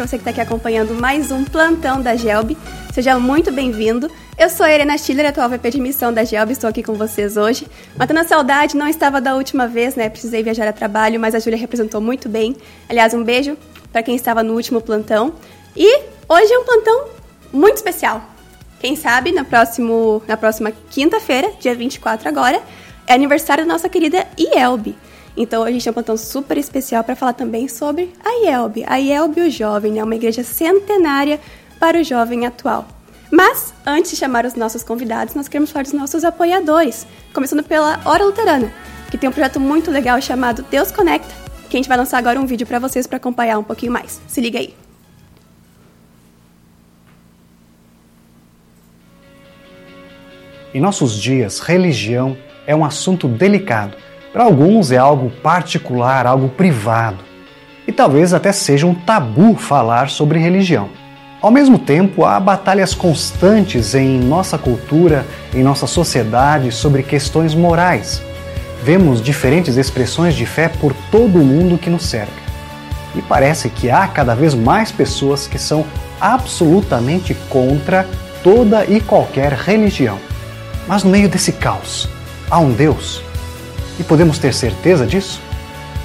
para você que está aqui acompanhando mais um plantão da Gelb. Seja muito bem-vindo. Eu sou a Helena Schiller, atual VP de missão da Gelb, estou aqui com vocês hoje. Matando a saudade, não estava da última vez, né? Precisei viajar a trabalho, mas a Júlia representou muito bem. Aliás, um beijo para quem estava no último plantão. E hoje é um plantão muito especial. Quem sabe na, próximo, na próxima quinta-feira, dia 24 agora, é aniversário da nossa querida IELB. Então a gente tem um plantão super especial para falar também sobre a IELB. A IELB o Jovem, né? uma igreja centenária para o jovem atual. Mas, antes de chamar os nossos convidados, nós queremos falar dos nossos apoiadores, começando pela Hora Luterana, que tem um projeto muito legal chamado Deus Conecta, que a gente vai lançar agora um vídeo para vocês para acompanhar um pouquinho mais. Se liga aí. Em nossos dias, religião é um assunto delicado para alguns é algo particular, algo privado. E talvez até seja um tabu falar sobre religião. Ao mesmo tempo, há batalhas constantes em nossa cultura, em nossa sociedade sobre questões morais. Vemos diferentes expressões de fé por todo o mundo que nos cerca. E parece que há cada vez mais pessoas que são absolutamente contra toda e qualquer religião. Mas no meio desse caos, há um Deus e podemos ter certeza disso?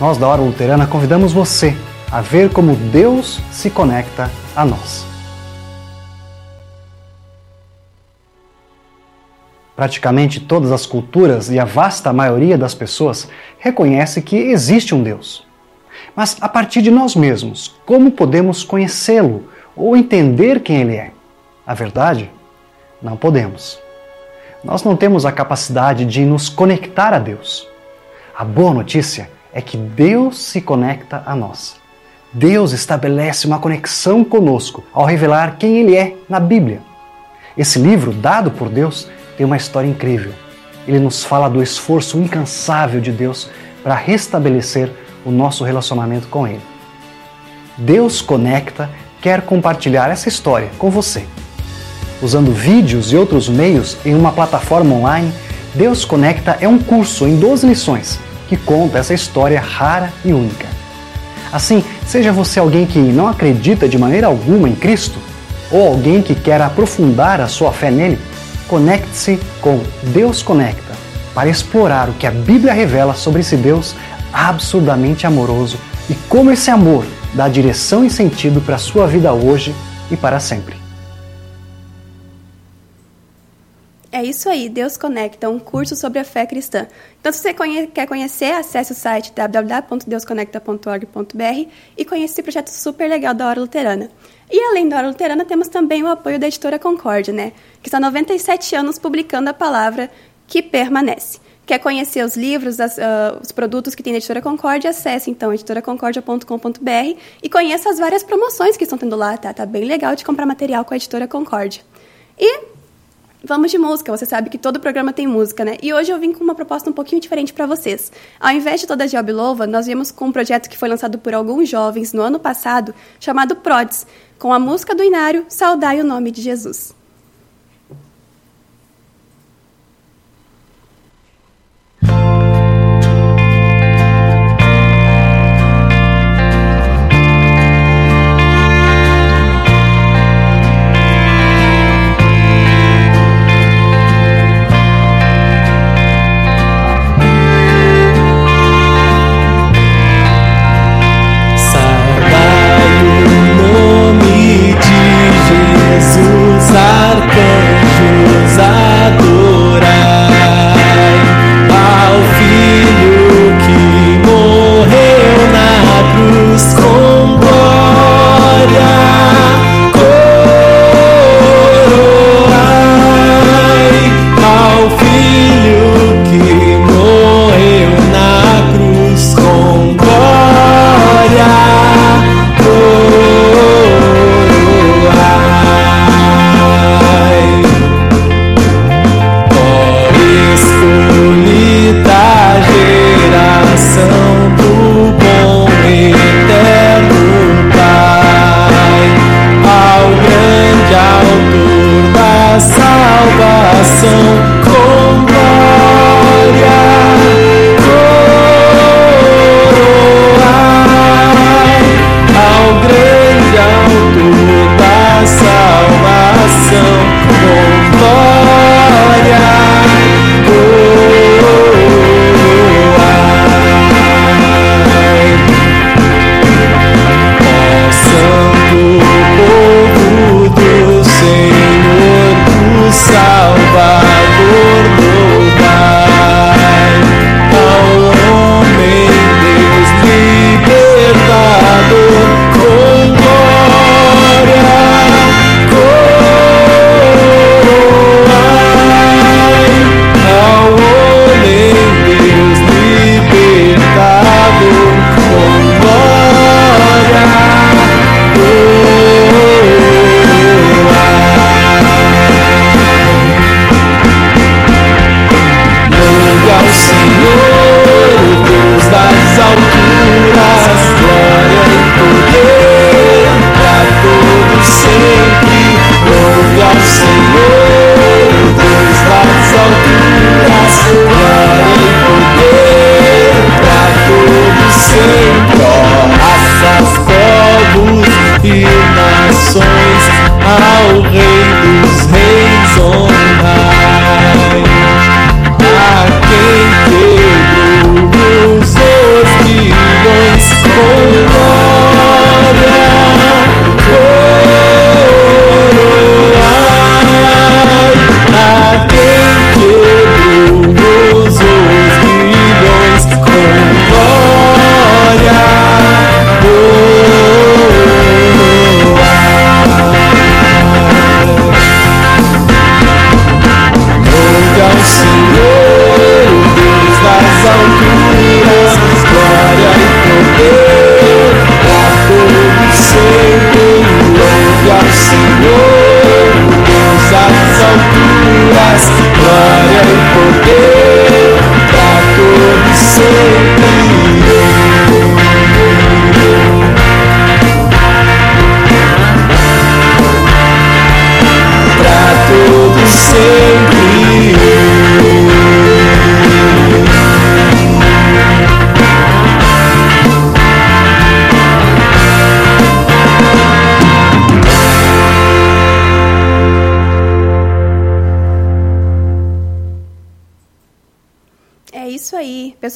Nós da Hora Luterana convidamos você a ver como Deus se conecta a nós. Praticamente todas as culturas e a vasta maioria das pessoas reconhece que existe um Deus. Mas a partir de nós mesmos, como podemos conhecê-lo ou entender quem ele é? A verdade? Não podemos. Nós não temos a capacidade de nos conectar a Deus. A boa notícia é que Deus se conecta a nós. Deus estabelece uma conexão conosco ao revelar quem Ele é na Bíblia. Esse livro, dado por Deus, tem uma história incrível. Ele nos fala do esforço incansável de Deus para restabelecer o nosso relacionamento com Ele. Deus Conecta quer compartilhar essa história com você. Usando vídeos e outros meios em uma plataforma online, Deus Conecta é um curso em 12 lições que conta essa história rara e única. Assim, seja você alguém que não acredita de maneira alguma em Cristo, ou alguém que quer aprofundar a sua fé nele, conecte-se com Deus Conecta para explorar o que a Bíblia revela sobre esse Deus absurdamente amoroso e como esse amor dá direção e sentido para a sua vida hoje e para sempre. É isso aí, Deus Conecta, um curso sobre a fé cristã. Então, se você conhe quer conhecer, acesse o site www.deusconecta.org.br e conheça esse projeto super legal da Hora Luterana. E além da Hora Luterana, temos também o apoio da editora Concórdia, né? Que está há 97 anos publicando a palavra que permanece. Quer conhecer os livros, as, uh, os produtos que tem na Editora Concórdia? Acesse então editoraconcordia.com.br e conheça as várias promoções que estão tendo lá, tá? Tá bem legal de comprar material com a Editora Concórdia. E Vamos de música, você sabe que todo programa tem música, né? E hoje eu vim com uma proposta um pouquinho diferente para vocês. Ao invés de toda a Job Louva, nós viemos com um projeto que foi lançado por alguns jovens no ano passado, chamado Prods, com a música do Inário Saudai o Nome de Jesus.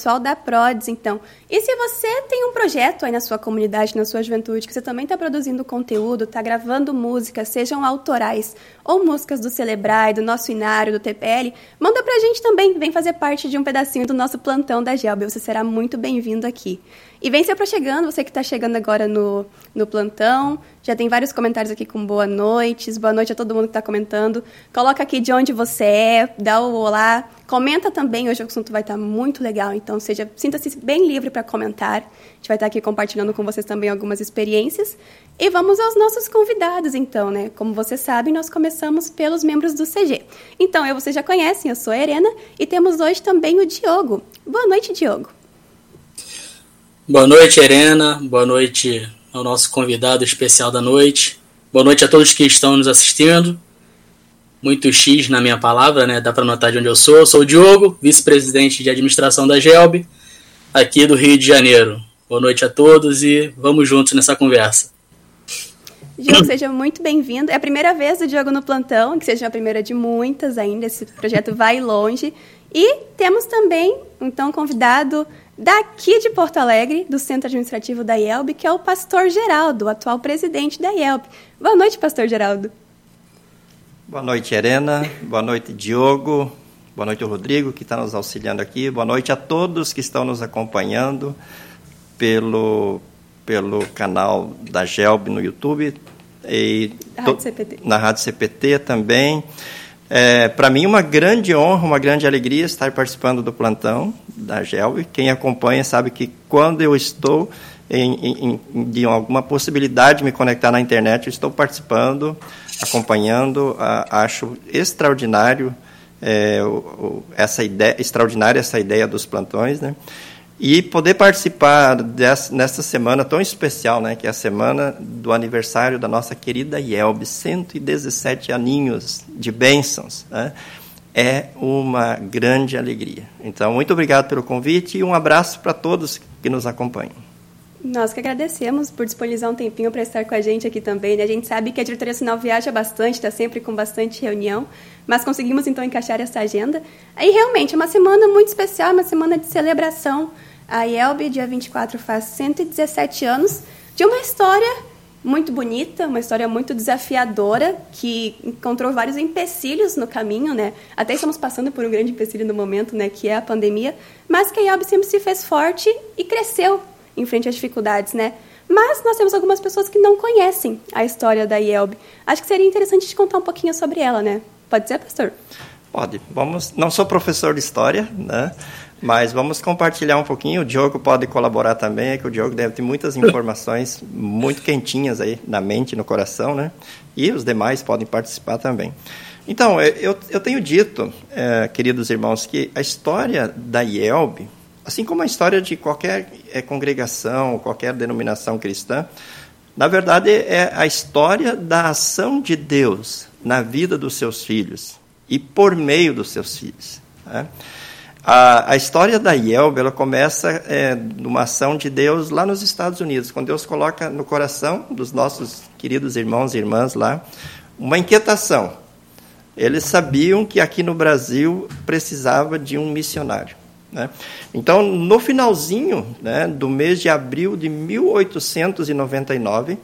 Pessoal da Prods, então. E se você tem um projeto aí na sua comunidade, na sua juventude, que você também está produzindo conteúdo, está gravando músicas, sejam autorais ou músicas do Celebrai, do nosso Inário, do TPL, manda pra gente também. Vem fazer parte de um pedacinho do nosso plantão da Gelb. Você será muito bem-vindo aqui. E vem se aproximando, você que está chegando agora no, no plantão. Já tem vários comentários aqui com boa noite. Boa noite a todo mundo que está comentando. Coloca aqui de onde você é, dá o olá. Comenta também, hoje o assunto vai estar tá muito legal, então seja sinta-se bem livre para comentar. A gente vai estar tá aqui compartilhando com vocês também algumas experiências. E vamos aos nossos convidados, então, né? Como vocês sabem, nós começamos pelos membros do CG. Então, eu vocês já conhecem, eu sou a Erena e temos hoje também o Diogo. Boa noite, Diogo. Boa noite, Helena. Boa noite ao nosso convidado especial da noite. Boa noite a todos que estão nos assistindo. Muito X na minha palavra, né? Dá para notar de onde eu sou. Eu sou o Diogo, vice-presidente de administração da GELB, aqui do Rio de Janeiro. Boa noite a todos e vamos juntos nessa conversa. Diogo, seja muito bem-vindo. É a primeira vez do Diogo no plantão, que seja a primeira de muitas ainda. Esse projeto vai longe. E temos também, então, convidado daqui de Porto Alegre, do Centro Administrativo da IELB, que é o pastor Geraldo, o atual presidente da IELB. Boa noite, pastor Geraldo. Boa noite, Helena. Boa noite, Diogo. Boa noite, Rodrigo, que está nos auxiliando aqui. Boa noite a todos que estão nos acompanhando pelo, pelo canal da GELB no YouTube e Rádio CPT. na Rádio CPT também. É, Para mim, uma grande honra, uma grande alegria estar participando do plantão da GELB. Quem acompanha sabe que quando eu estou em, em, de alguma possibilidade de me conectar na internet, eu estou participando, acompanhando. A, acho extraordinário é, o, o, essa ideia, extraordinária essa ideia dos plantões, né? E poder participar dessa, nessa semana tão especial, né, que é a semana do aniversário da nossa querida Yelb, 117 aninhos de bênçãos, né, é uma grande alegria. Então, muito obrigado pelo convite e um abraço para todos que nos acompanham. Nós que agradecemos por disponibilizar um tempinho para estar com a gente aqui também. Né? A gente sabe que a diretoria sinal viaja bastante, está sempre com bastante reunião, mas conseguimos então encaixar essa agenda. E realmente é uma semana muito especial, uma semana de celebração a IELB, dia 24, faz 117 anos de uma história muito bonita, uma história muito desafiadora, que encontrou vários empecilhos no caminho, né? Até estamos passando por um grande empecilho no momento, né, que é a pandemia, mas que a IELB sempre se fez forte e cresceu em frente às dificuldades, né? Mas nós temos algumas pessoas que não conhecem a história da IELB. Acho que seria interessante te contar um pouquinho sobre ela, né? Pode ser, pastor? Pode. Vamos. Não sou professor de história, né? Mas vamos compartilhar um pouquinho. O Diogo pode colaborar também, é que o Diogo deve ter muitas informações muito quentinhas aí na mente, no coração, né? E os demais podem participar também. Então, eu, eu tenho dito, é, queridos irmãos, que a história da IELB, assim como a história de qualquer é, congregação, qualquer denominação cristã, na verdade é a história da ação de Deus na vida dos seus filhos e por meio dos seus filhos. Né? A, a história da Yelb ela começa é, numa ação de Deus lá nos Estados Unidos, quando Deus coloca no coração dos nossos queridos irmãos e irmãs lá uma inquietação. Eles sabiam que aqui no Brasil precisava de um missionário. Né? Então, no finalzinho né, do mês de abril de 1899,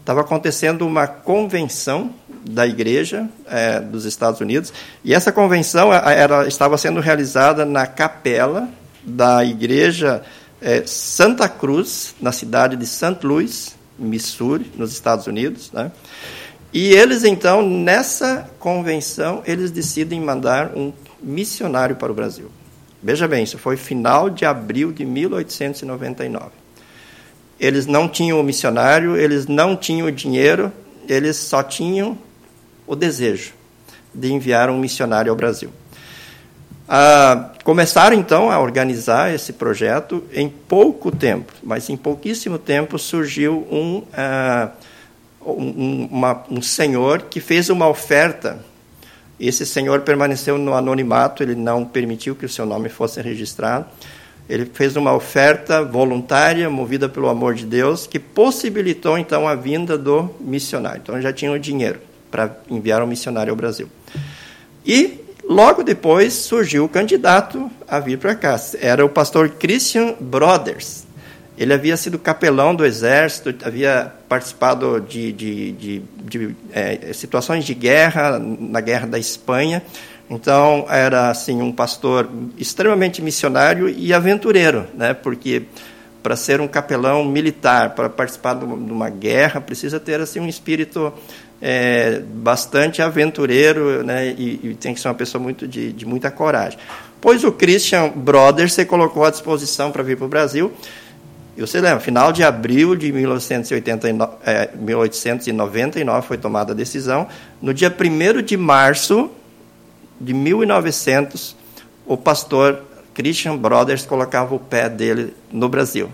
estava acontecendo uma convenção da Igreja é, dos Estados Unidos e essa convenção era, estava sendo realizada na capela da Igreja é, Santa Cruz, na cidade de St. Louis, Missouri, nos Estados Unidos. Né? E eles, então, nessa convenção, eles decidem mandar um missionário para o Brasil. Veja bem, isso foi final de abril de 1899. Eles não tinham o missionário, eles não tinham o dinheiro, eles só tinham o desejo de enviar um missionário ao Brasil. Ah, começaram então a organizar esse projeto em pouco tempo, mas em pouquíssimo tempo surgiu um, ah, um, uma, um senhor que fez uma oferta. Esse senhor permaneceu no anonimato, ele não permitiu que o seu nome fosse registrado ele fez uma oferta voluntária, movida pelo amor de Deus, que possibilitou então a vinda do missionário. Então já tinha o dinheiro para enviar um missionário ao Brasil. E logo depois surgiu o candidato a vir para cá. Era o pastor Christian Brothers. Ele havia sido capelão do exército, havia participado de, de, de, de é, situações de guerra, na guerra da Espanha, então, era assim um pastor extremamente missionário e aventureiro, né? porque para ser um capelão militar, para participar de uma guerra, precisa ter assim um espírito é, bastante aventureiro né? E, e, tem que ser uma pessoa muito de, de muita coragem. Pois o Christian Brothers se colocou à disposição para vir para o Brasil. E você lembra, final de abril de 1989, é, 1899 foi tomada a decisão. No dia 1 de março de 1900, o pastor Christian Brothers colocava o pé dele no Brasil.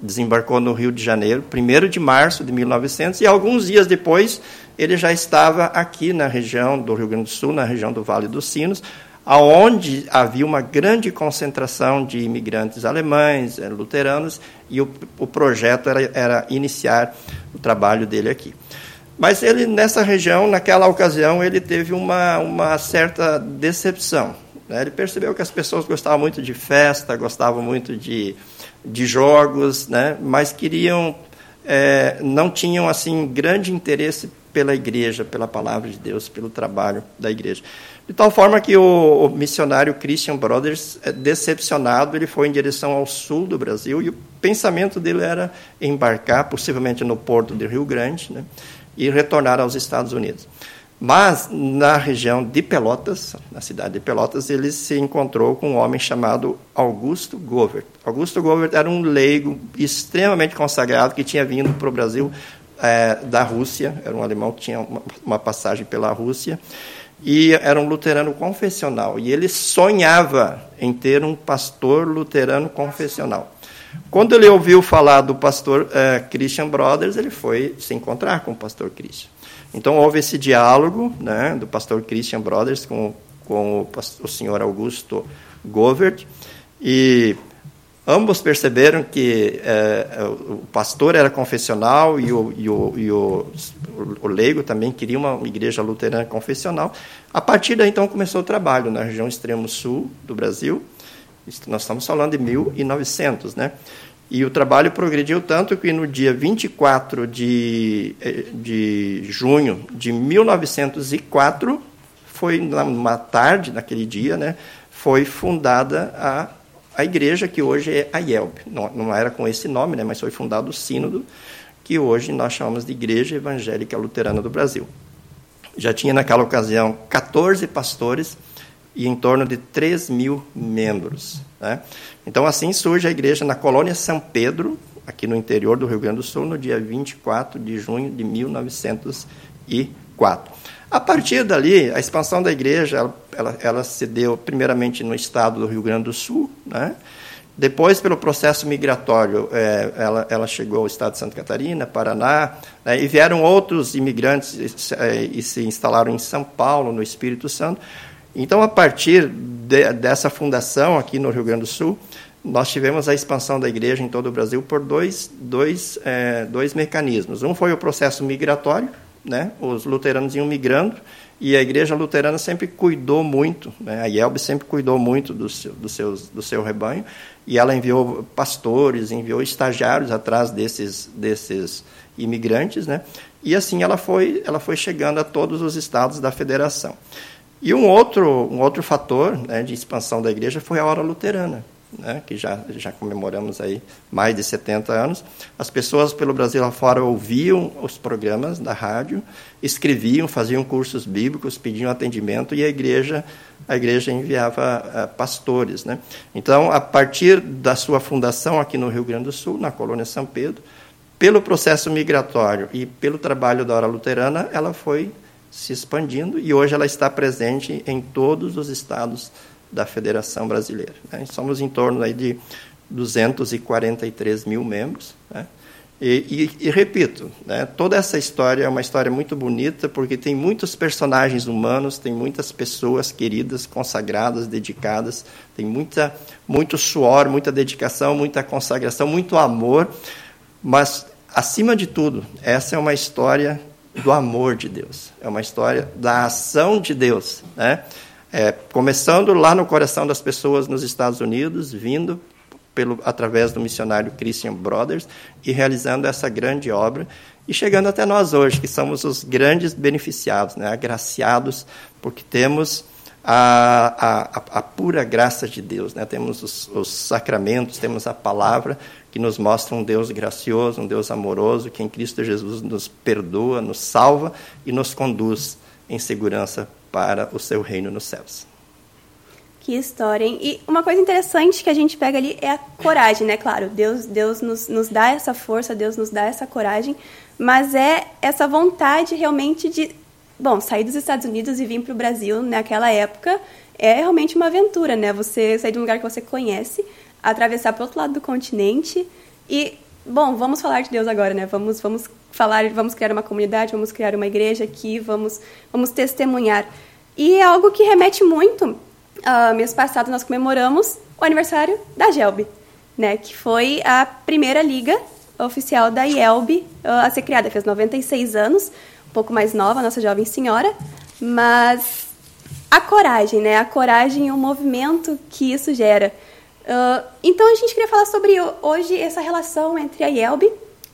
Desembarcou no Rio de Janeiro, 1 de março de 1900, e alguns dias depois ele já estava aqui na região do Rio Grande do Sul, na região do Vale dos Sinos, aonde havia uma grande concentração de imigrantes alemães, eh, luteranos, e o, o projeto era, era iniciar o trabalho dele aqui. Mas ele, nessa região, naquela ocasião, ele teve uma, uma certa decepção. Né? Ele percebeu que as pessoas gostavam muito de festa, gostavam muito de, de jogos, né? mas queriam, é, não tinham assim grande interesse pela igreja, pela palavra de Deus, pelo trabalho da igreja. De tal forma que o, o, missionário Christian Brothers, é, decepcionado, ele foi em direção ao sul do Brasil e o pensamento dele era embarcar, possivelmente no porto de Rio Grande, né? e retornar aos Estados Unidos. Mas na região de Pelotas, na cidade de Pelotas, ele se encontrou com um homem chamado Augusto Govert. Augusto Govert era um leigo extremamente consagrado que tinha vindo para o Brasil é, da Rússia, era um alemão que tinha uma, uma passagem pela Rússia e era um luterano confessional. E ele sonhava em ter um pastor luterano confessional. Quando ele ouviu falar do pastor uh, Christian Brothers, ele foi se encontrar com o pastor Christian. Então houve esse diálogo né, do pastor Christian Brothers com, com o, o senhor Augusto Govert, e ambos perceberam que uh, o pastor era confessional e o, e o, e o, o leigo também queria uma igreja luterana confessional. A partir daí, então, começou o trabalho na região extremo sul do Brasil, nós estamos falando de 1900, né? E o trabalho progrediu tanto que no dia 24 de, eh, de junho de 1904, foi numa tarde, naquele dia, né, foi fundada a, a igreja que hoje é a IELB. Não, não era com esse nome, né, mas foi fundado o sínodo, que hoje nós chamamos de Igreja Evangélica Luterana do Brasil. Já tinha naquela ocasião 14 pastores e em torno de 3 mil membros. Né? Então, assim surge a igreja na colônia São Pedro, aqui no interior do Rio Grande do Sul, no dia 24 de junho de 1904. A partir dali, a expansão da igreja, ela, ela, ela se deu primeiramente no estado do Rio Grande do Sul, né? Depois, pelo processo migratório, é, ela, ela, chegou ao estado de Santa Catarina, Paraná, né, e vieram outros imigrantes e, é, se instalaram em São Paulo, no Espírito Santo. Então, a partir de, dessa fundação aqui no Rio Grande do Sul, nós tivemos a expansão da igreja em todo o Brasil por dois, dois, é, dois mecanismos. Um foi o processo migratório, né, os luteranos iam migrando, e a igreja luterana sempre cuidou muito, né? a IELB sempre cuidou muito do seu, do, seus, do seu rebanho, e ela enviou pastores, enviou estagiários atrás desses, desses imigrantes, né? e assim ela foi, ela foi chegando a todos os estados da federação. E um outro, um outro fator né, de expansão da igreja foi a hora luterana né, que já, já comemoramos aí mais de 70 anos, as pessoas pelo Brasil afora ouviam os programas da rádio, escreviam, faziam cursos bíblicos, pediam atendimento e a igreja a igreja enviava uh, pastores, né? Então, a partir da sua fundação aqui no Rio Grande do Sul, na colônia São Pedro, pelo processo migratório e pelo trabalho da hora luterana, ela foi se expandindo e hoje ela está presente em todos os estados da Federação Brasileira. Né? Somos em torno aí de 243 mil membros. Né? E, e, e, repito, né, toda essa história é uma história muito bonita, porque tem muitos personagens humanos, tem muitas pessoas queridas, consagradas, dedicadas, tem muita, muito suor, muita dedicação, muita consagração, muito amor, mas, acima de tudo, essa é uma história do amor de Deus, é uma história da ação de Deus. Né? É, começando lá no coração das pessoas nos Estados Unidos, vindo pelo, através do missionário Christian Brothers e realizando essa grande obra e chegando até nós hoje, que somos os grandes beneficiados, né, agraciados, porque temos a, a, a pura graça de Deus, né, temos os, os sacramentos, temos a palavra que nos mostra um Deus gracioso, um Deus amoroso, que em Cristo Jesus nos perdoa, nos salva e nos conduz em segurança para o seu reino nos céus. Que história, hein? E uma coisa interessante que a gente pega ali é a coragem, né? Claro, Deus, Deus nos, nos dá essa força, Deus nos dá essa coragem, mas é essa vontade realmente de, bom, sair dos Estados Unidos e vir para o Brasil naquela época é realmente uma aventura, né? Você sair de um lugar que você conhece, atravessar para outro lado do continente e, bom, vamos falar de Deus agora, né? Vamos, vamos falar, vamos criar uma comunidade, vamos criar uma igreja aqui, vamos, vamos testemunhar. E é algo que remete muito. Uh, mês passado nós comemoramos o aniversário da Gelb, né, que foi a primeira liga oficial da IELB uh, a ser criada. Fez 96 anos, um pouco mais nova, nossa jovem senhora, mas a coragem, né, a coragem e o movimento que isso gera. Uh, então a gente queria falar sobre hoje essa relação entre a IELB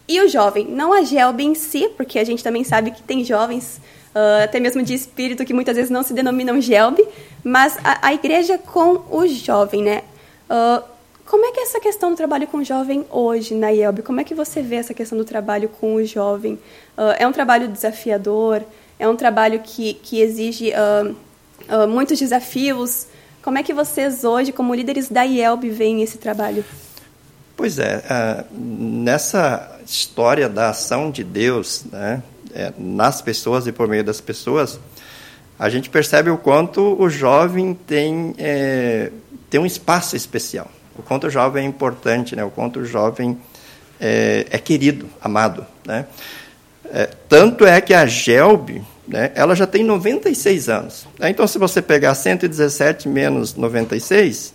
e o jovem, não a GELB em si, porque a gente também sabe que tem jovens, uh, até mesmo de espírito, que muitas vezes não se denominam GELB, mas a, a igreja com o jovem, né? Uh, como é que é essa questão do trabalho com o jovem hoje na IELB? Como é que você vê essa questão do trabalho com o jovem? Uh, é um trabalho desafiador? É um trabalho que, que exige muitos desafios? Como é que vocês hoje, como líderes da IELB, veem esse trabalho? Pois é, nessa história da ação de Deus né, é, nas pessoas e por meio das pessoas, a gente percebe o quanto o jovem tem, é, tem um espaço especial, o quanto o jovem é importante, né, o quanto o jovem é, é querido, amado. Né. É, tanto é que a Gelb, né, ela já tem 96 anos. Né, então, se você pegar 117 menos 96,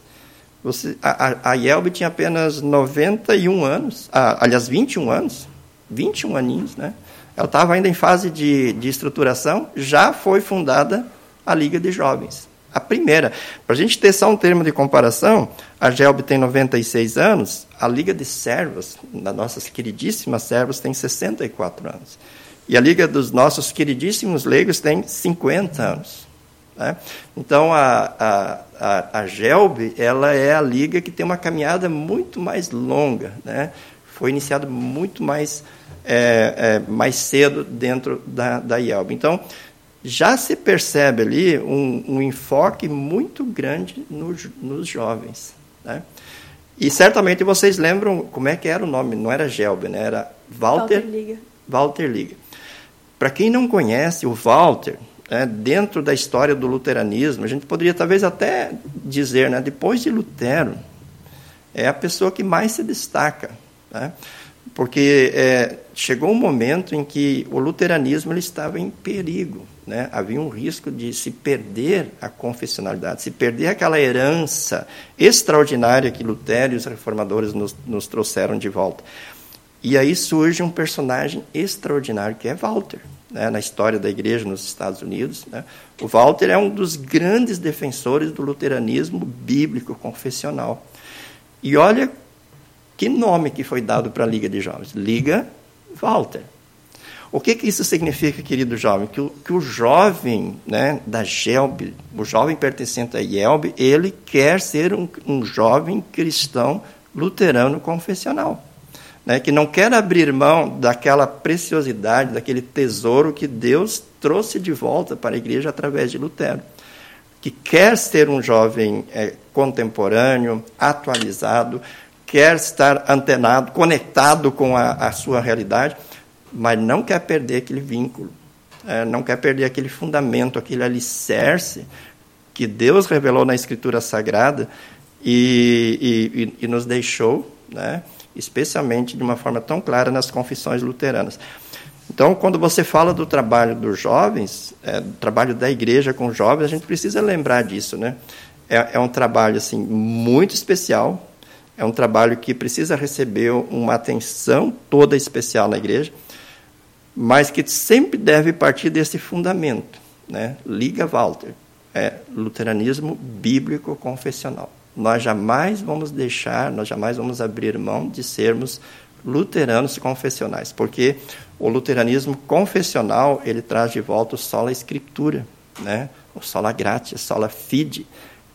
você, a, a Yelb tinha apenas 91 anos, ah, aliás, 21 anos, 21 aninhos, né? Ela estava ainda em fase de, de estruturação, já foi fundada a Liga de Jovens. a primeira. Para a gente ter só um termo de comparação, a GELB tem 96 anos, a Liga de Servos, das nossas queridíssimas servos, tem 64 anos. E a Liga dos nossos queridíssimos leigos tem 50 anos. Né? Então, a, a, a, a GELB ela é a liga que tem uma caminhada muito mais longa. Né? Foi iniciada muito mais, é, é, mais cedo dentro da, da IELB. Então, já se percebe ali um, um enfoque muito grande nos, nos jovens. Né? E certamente vocês lembram como é que era o nome, não era Gelbe, né? era Walter, Walter Liga. Walter Liga. Para quem não conhece, o Walter, né, dentro da história do luteranismo, a gente poderia talvez até dizer, né, depois de Lutero, é a pessoa que mais se destaca. Né? porque é, chegou um momento em que o luteranismo ele estava em perigo. Né? Havia um risco de se perder a confessionalidade, se perder aquela herança extraordinária que Lutero e os reformadores nos, nos trouxeram de volta. E aí surge um personagem extraordinário que é Walter, né? na história da igreja nos Estados Unidos. Né? O Walter é um dos grandes defensores do luteranismo bíblico confessional. E olha que nome que foi dado para a Liga de Jovens? Liga Walter. O que, que isso significa, querido jovem? Que o, que o jovem né, da GELB, o jovem pertencente à IELB, ele quer ser um, um jovem cristão luterano confessional. Né, que não quer abrir mão daquela preciosidade, daquele tesouro que Deus trouxe de volta para a igreja através de Lutero. Que quer ser um jovem é, contemporâneo, atualizado, quer estar antenado, conectado com a, a sua realidade, mas não quer perder aquele vínculo, é, não quer perder aquele fundamento, aquele alicerce que Deus revelou na Escritura Sagrada e, e, e nos deixou, né, especialmente de uma forma tão clara nas confissões luteranas. Então, quando você fala do trabalho dos jovens, é, do trabalho da igreja com jovens, a gente precisa lembrar disso, né? É, é um trabalho assim muito especial, é um trabalho que precisa receber uma atenção toda especial na igreja, mas que sempre deve partir desse fundamento. Né? Liga Walter, é luteranismo bíblico confessional. Nós jamais vamos deixar, nós jamais vamos abrir mão de sermos luteranos confessionais, porque o luteranismo confessional ele traz de volta o sola escritura, né? o sola gratia, sola fide,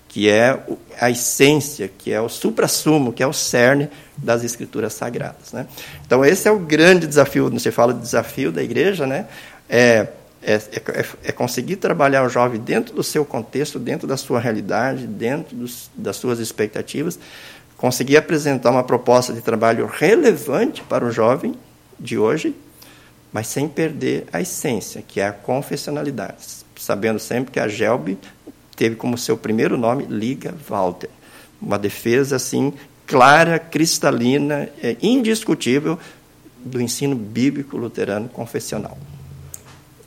que é a essência, que é o suprassumo, que é o cerne das escrituras sagradas. Né? Então, esse é o grande desafio, você fala de desafio da igreja, né? É, é, é, é, conseguir trabalhar o jovem dentro do seu contexto, dentro da sua realidade, dentro dos, das suas expectativas, conseguir apresentar uma proposta de trabalho relevante para o jovem de hoje, mas sem perder a essência, que é a confessionalidade, sabendo sempre que a GELB teve como seu primeiro nome Liga Walter. Uma defesa assim clara, cristalina, é, indiscutível do ensino bíblico luterano confessional.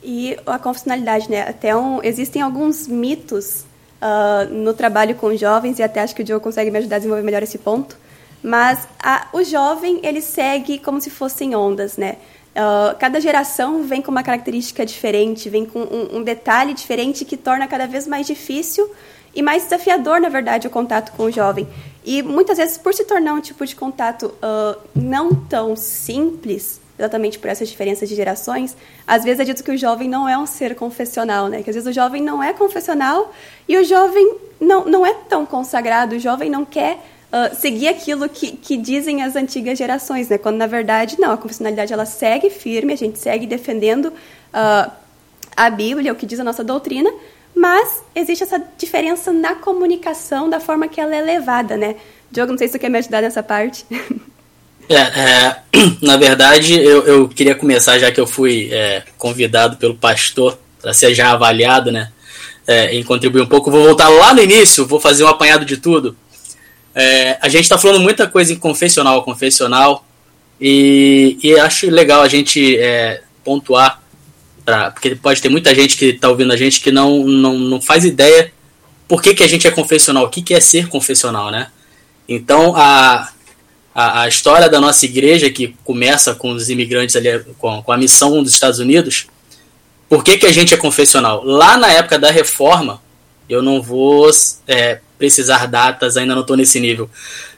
E a confessionalidade, né? Até um, existem alguns mitos uh, no trabalho com jovens e até acho que o Diogo consegue me ajudar a desenvolver melhor esse ponto. Mas a, o jovem ele segue como se fossem ondas, né? Uh, cada geração vem com uma característica diferente, vem com um, um, detalhe diferente que torna cada vez mais difícil e mais desafiador, na verdade, o contato com o jovem. E muitas vezes, por se tornar um tipo de contato uh, não tão simples, exatamente por essas diferenças de gerações, às vezes é dito que o jovem não é um ser confessional, né? Que às vezes o jovem não é confessional e o jovem não, não é tão consagrado, o jovem não quer uh, seguir aquilo que, que dizem as antigas gerações, né? Quando na verdade não, a confessionalidade ela segue firme, a gente segue defendendo uh, a Bíblia, o que diz a nossa doutrina, mas existe essa diferença na comunicação, da forma que ela é levada, né? Diogo, não sei se você quer me ajudar nessa parte. É, é, na verdade, eu, eu, queria começar, já que eu fui é, convidado pelo pastor para ser já avaliado, né? É, em contribuir um pouco. Vou voltar lá no início, vou fazer um apanhado de tudo. É, a gente está falando muita coisa em confessional, confessional, e, e acho legal a gente é, pontuar, pra, porque pode ter muita gente que está ouvindo a gente que não, não, não faz ideia por que, que a gente é confessional, o que, que é ser confessional, né? Então, a, a, a, história da nossa igreja, que começa com os imigrantes ali, com, com a missão dos Estados Unidos, por que, que a gente é confessional? Lá na época da reforma, Eu não vou é, precisar datas, ainda não estou nesse nível.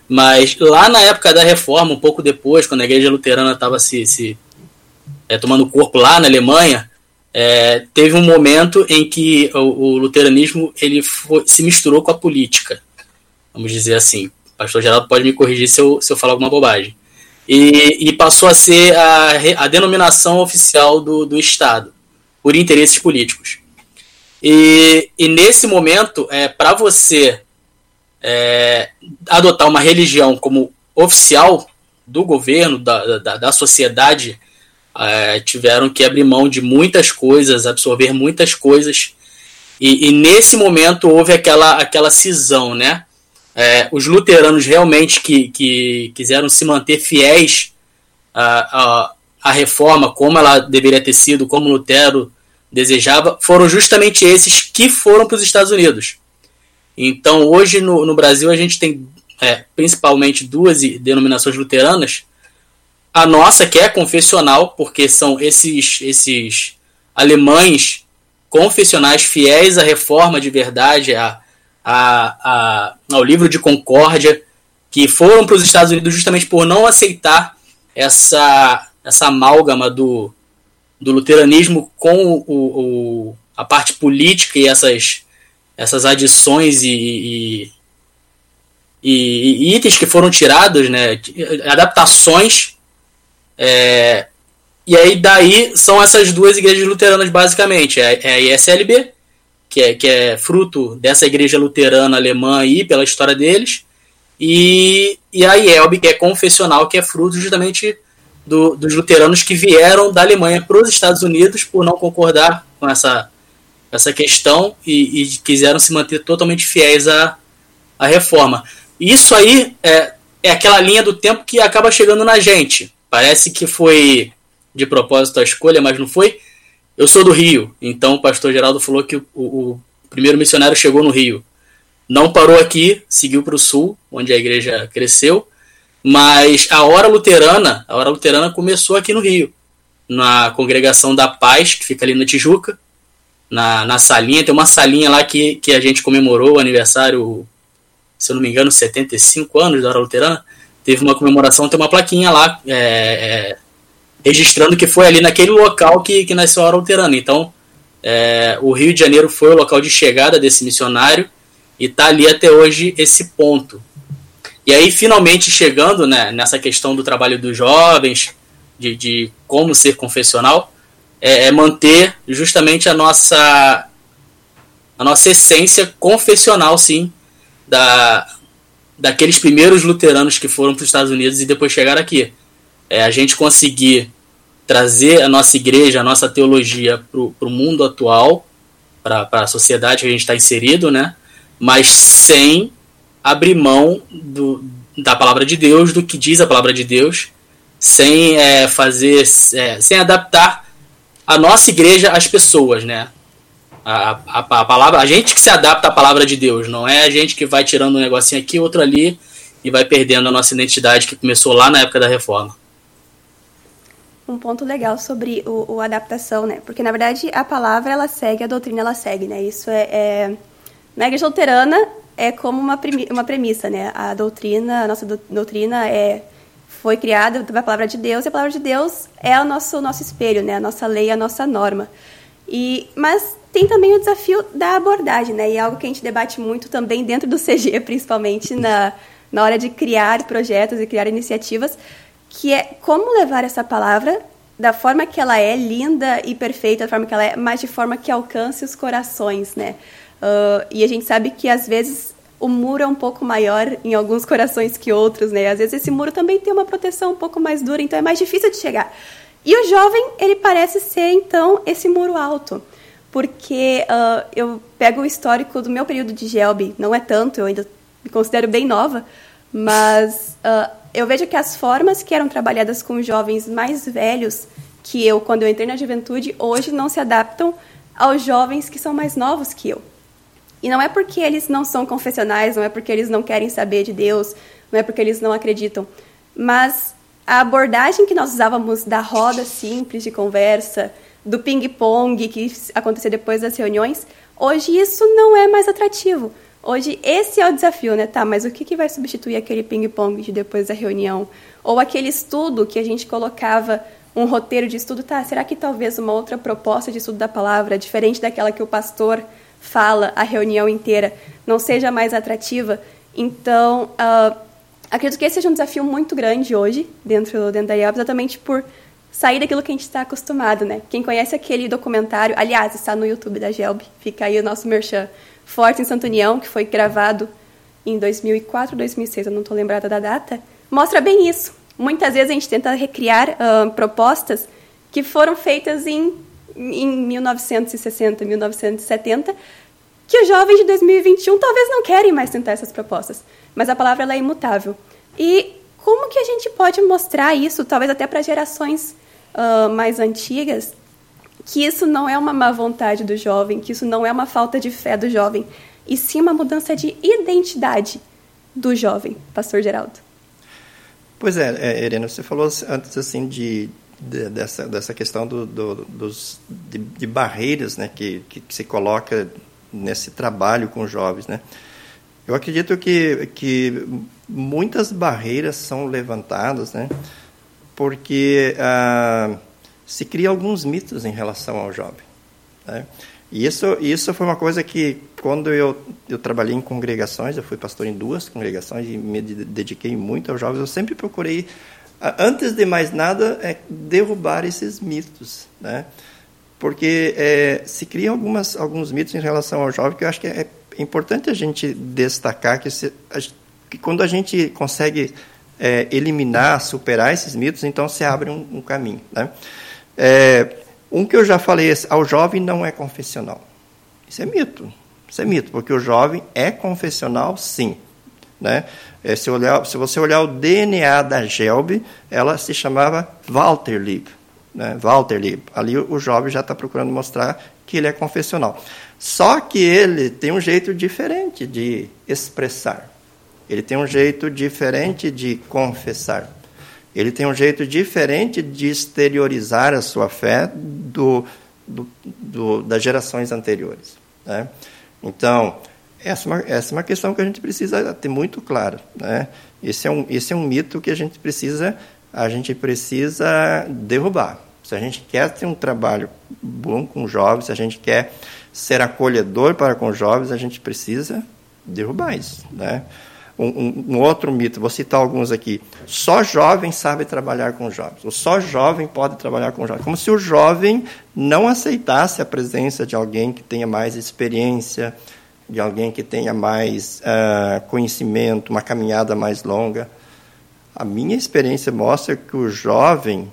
Mas lá na época da reforma, um pouco depois, quando a igreja luterana estava se, se é, tomando corpo lá na Alemanha, é, teve um momento em que o, o luteranismo ele foi, se misturou com a política, vamos dizer assim. Pastor Geraldo pode me corrigir se eu, se eu falar alguma bobagem. E, e passou a ser a, a denominação oficial do, do Estado, por interesses políticos. E, e nesse momento, é, para você é, adotar uma religião como oficial do governo, da, da, da sociedade, é, tiveram que abrir mão de muitas coisas, absorver muitas coisas. E, e nesse momento houve aquela, aquela cisão, né? É, os luteranos realmente que, que quiseram se manter fiéis à, à, à reforma, como ela deveria ter sido, como Lutero desejava, foram justamente esses que foram para os Estados Unidos. Então, hoje no, no Brasil, a gente tem é, principalmente duas denominações luteranas. A nossa, que é confessional, porque são esses, esses alemães confessionais fiéis à reforma de verdade, a, a, a, ao livro de Concórdia, que foram para os Estados Unidos justamente por não aceitar essa, essa amálgama do, do luteranismo com o, o, a parte política e essas essas adições e, e, e, itens que foram tirados, né, adaptações. É, e aí daí são essas duas igrejas luteranas basicamente, é, é a ISLB, que é, que é fruto dessa igreja luterana alemã aí, pela história deles, e, e a IELB, que é confessional, que é fruto justamente do, dos luteranos que vieram da Alemanha para os Estados Unidos por não concordar com essa essa questão e, e quiseram se manter totalmente fiéis à, à reforma. Isso aí é, é aquela linha do tempo que acaba chegando na gente. Parece que foi de propósito a escolha, mas não foi. Eu sou do Rio, então o pastor Geraldo falou que o, o primeiro missionário chegou no Rio. Não parou aqui, seguiu para o sul, onde a igreja cresceu, mas a hora luterana, a hora luterana começou aqui no Rio, na congregação da Paz, que fica ali na Tijuca, na, na salinha. Tem uma salinha lá que, que a gente comemorou o aniversário, se eu não me engano, 75 anos da Hora Luterana. Teve uma comemoração, tem uma plaquinha lá é, é, registrando que foi ali naquele local que, que nasceu a Hora Luterana. Então, é, o Rio de Janeiro foi o local de chegada desse missionário e está ali até hoje esse ponto. E aí, finalmente, chegando né, nessa questão do trabalho dos jovens, de, de como ser confessional, é, é manter justamente a nossa a nossa essência confessional, sim, da, daqueles primeiros luteranos que foram para os Estados Unidos e depois chegaram aqui. É a gente conseguir trazer a nossa igreja, a nossa teologia para o mundo atual, para a sociedade que a gente está inserido, né? mas sem abrir mão do, da palavra de Deus, do que diz a palavra de Deus, sem é, fazer, é, sem adaptar a nossa igreja às pessoas, né? A, a, a, palavra, a gente que se adapta à palavra de Deus, não é a gente que vai tirando um negocinho aqui, outro ali e vai perdendo a nossa identidade que começou lá na época da reforma. Um ponto legal sobre o, o adaptação, né? Porque na verdade a palavra ela segue, a doutrina ela segue, né? Isso é, é... na igreja luterana é como uma, uma premissa, né? A doutrina, a nossa doutrina é foi criada pela palavra de Deus, e a palavra de Deus é o nosso, nosso espelho, né? a nossa lei, a nossa norma. E, mas tem também o desafio da abordagem, né? e é algo que a gente debate muito também dentro do CG, principalmente na, na hora de criar projetos e criar iniciativas, que é como levar essa palavra da forma que ela é, linda e perfeita, da forma que ela é, mas de forma que alcance os corações, né? Uh, e a gente sabe que às vezes o muro é um pouco maior em alguns corações que outros, né? Às vezes esse muro também tem uma proteção um pouco mais dura, então é mais difícil de chegar. E o jovem, ele parece ser, então, esse muro alto. Porque uh, eu pego o histórico do meu período de Gelb, não é tanto, eu ainda me considero bem nova, mas uh, eu vejo que as formas que eram trabalhadas com jovens mais velhos que eu, quando eu entrei na juventude, hoje não se adaptam aos jovens que são mais novos que eu. E não é porque eles não são confessionais, não é porque eles não querem saber de Deus, não é porque eles não acreditam, mas a abordagem que nós usávamos da roda simples de conversa, do ping-pong que acontecia depois das reuniões, Hoje isso não é mais atrativo. Hoje esse é o desafio, né? Tá, mas o que, que vai substituir aquele ping-pong de depois da reunião? Ou aquele estudo que a gente colocava um roteiro de estudo, tá? Será que talvez uma outra proposta de estudo da palavra, diferente daquela que o pastor fala a reunião inteira, não seja mais atrativa? Então, uh, acredito que esse seja um desafio muito grande hoje dentro, dentro da IELB, exatamente por sair daquilo que a gente está acostumado, né? Quem conhece aquele documentário, aliás, está no YouTube da Gelb, fica aí o nosso merchan, Forte em Santo União, que foi gravado em 2004, 2006, eu não estou lembrada da data, mostra bem isso. Muitas vezes a gente tenta recriar uh, propostas que foram feitas em, em 1960, 1970, que os jovens de 2021 talvez não querem mais tentar essas propostas, mas a palavra é imutável. E como que a gente pode mostrar isso, talvez até para gerações uh, mais antigas, que isso não é uma má vontade do jovem, que isso não é uma falta de fé do jovem, e sim uma mudança de identidade do jovem, Pastor Geraldo. Pois é, é Irene, você falou antes assim de, de dessa, dessa questão do, do, dos, de, de, barreiras né, que, que, que se coloca nesse trabalho com jovens, né? Eu acredito que, que muitas barreiras são levantadas, né? Porque ah, se cria alguns mitos em relação ao jovem. Né? E isso, isso foi uma coisa que, quando eu, eu trabalhei em congregações, eu fui pastor em duas congregações e me dediquei muito aos jovens, eu sempre procurei, antes de mais nada, é derrubar esses mitos, né? Porque é, se criam algumas, alguns mitos em relação ao jovem que eu acho que é importante a gente destacar que, se, que quando a gente consegue é, eliminar, superar esses mitos, então se abre um, um caminho, né? É, um que eu já falei, ao jovem não é confessional. Isso é mito. Isso é mito, porque o jovem é confessional, sim. Né? É, se, olhar, se você olhar o DNA da Gelbe, ela se chamava Walterlieb. Né? Walterlieb. Ali o jovem já está procurando mostrar que ele é confessional. Só que ele tem um jeito diferente de expressar. Ele tem um jeito diferente de confessar. Ele tem um jeito diferente de exteriorizar a sua fé do, do, do das gerações anteriores. Né? Então, essa é, uma, essa é uma questão que a gente precisa ter muito clara. Né? Esse, é um, esse é um mito que a gente precisa, a gente precisa derrubar. Se a gente quer ter um trabalho bom com jovens, se a gente quer ser acolhedor para com jovens, a gente precisa derrubar isso. Né? Um, um, outro mito, vou citar alguns aqui. Só jovem sabe trabalhar com jovens. O só jovem pode trabalhar com jovens. Como se o jovem não aceitasse a presença de alguém que tenha mais experiência, de alguém que tenha mais uh, conhecimento, uma caminhada mais longa. A minha experiência mostra que o jovem,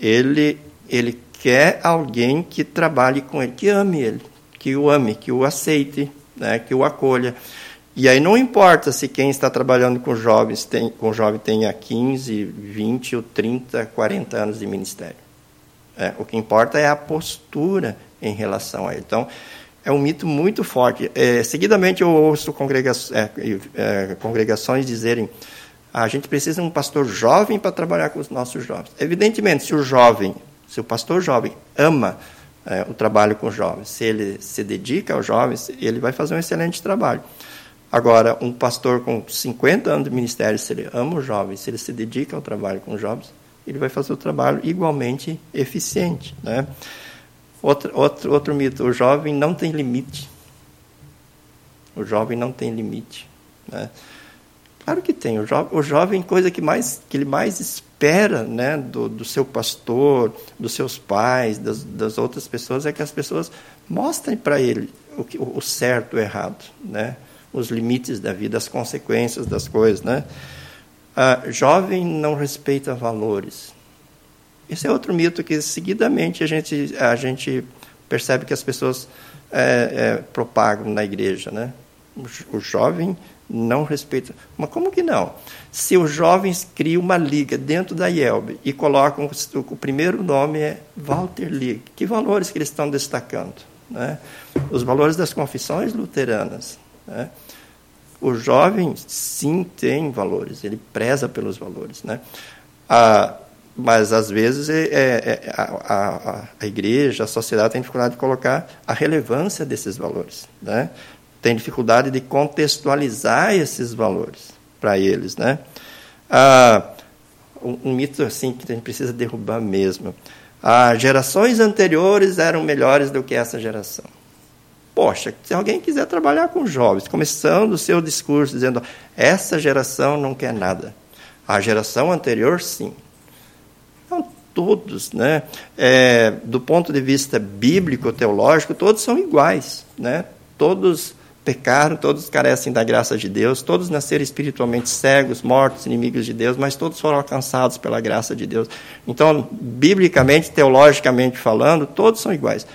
ele, ele quer alguém que trabalhe com ele, que ame ele, que o ame, que o aceite, né, que o acolha. E aí não importa se quem está trabalhando com jovens tem, com jovem tenha 15, 20 ou 30, 40 anos de ministério. É, o que importa é a postura em relação a ele. Então, é um mito muito forte. É, seguidamente eu ouço congrega é, é, congregações dizerem a gente precisa de um pastor jovem para trabalhar com os nossos jovens. Evidentemente, se o jovem, se o pastor jovem ama é, o trabalho com os jovens, se ele se dedica aos jovens, ele vai fazer um excelente trabalho. Agora, um pastor com 50 anos de ministério, se ele ama os jovens, se ele se dedica ao trabalho com os jovens, ele vai fazer o trabalho igualmente eficiente. Né? Outro, outro, outro mito: o jovem não tem limite. O jovem não tem limite. Né? Claro que tem. O, jo o jovem, coisa que, mais, que ele mais espera né, do, do seu pastor, dos seus pais, das, das outras pessoas, é que as pessoas mostrem para ele o, que, o certo e o errado. Né? Os limites da vida, as consequências das coisas, né? Ah, jovem não respeita valores. Esse é outro mito que seguidamente a gente a gente percebe que as pessoas é, é, propagam na igreja, né? O, jovem não respeita. Mas como que não? Se os jovens criam uma liga dentro da IELB e colocam o, primeiro nome é Walter League, que valores que eles estão destacando? Né? Os valores das confissões luteranas. Né? O jovem, sim, tem valores, ele preza pelos valores. Né? Ah, mas às vezes é, é, é a, a, a, igreja, a sociedade tem dificuldade de colocar a relevância desses valores, né? tem dificuldade de contextualizar esses valores para eles. Né? Ah, um, um, mito assim que a gente precisa derrubar mesmo. As gerações anteriores eram melhores do que essa geração. Poxa, se alguém quiser trabalhar com jovens, começando o seu discurso dizendo essa geração não quer nada. A geração anterior, sim todos, né? É, do ponto de vista bíblico, teológico, todos são iguais, né? Todos pecaram, todos carecem da graça de Deus, todos nasceram espiritualmente cegos, mortos, inimigos de Deus, mas todos foram alcançados pela graça de Deus. Então, biblicamente, teologicamente falando, todos são iguais.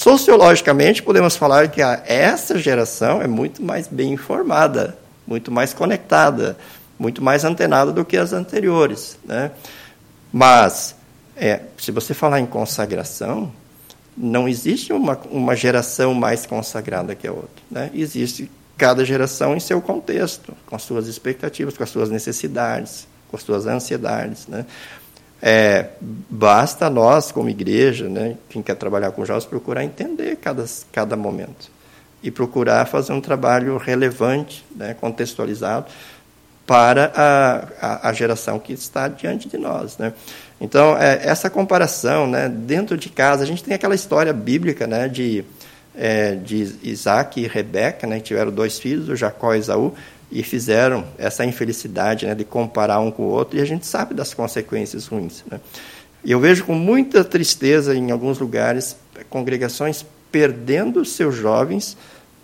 Sociologicamente, podemos falar que a, essa geração é muito mais bem informada, muito mais conectada, muito mais antenada do que as anteriores. Né? Mas é, se você falar em consagração, não existe uma, uma geração mais consagrada que a outra. Né? Existe cada geração em seu contexto, com as suas expectativas, com as suas necessidades, com as suas ansiedades. Né? É, basta nós, como igreja, né, quem quer trabalhar com jovens, procurar entender cada, cada momento e procurar fazer um trabalho relevante, né, contextualizado, para a, a, a, geração que está diante de nós. Né? Então, é, essa comparação, né, dentro de casa, a gente tem aquela história bíblica né, de, é, de Isaac e Rebeca, né, que tiveram dois filhos, o Jacó e Esaú, e fizeram essa infelicidade né, de comparar um com o outro, e a gente sabe das consequências ruins. Né? E eu vejo com muita tristeza, em alguns lugares, congregações perdendo seus jovens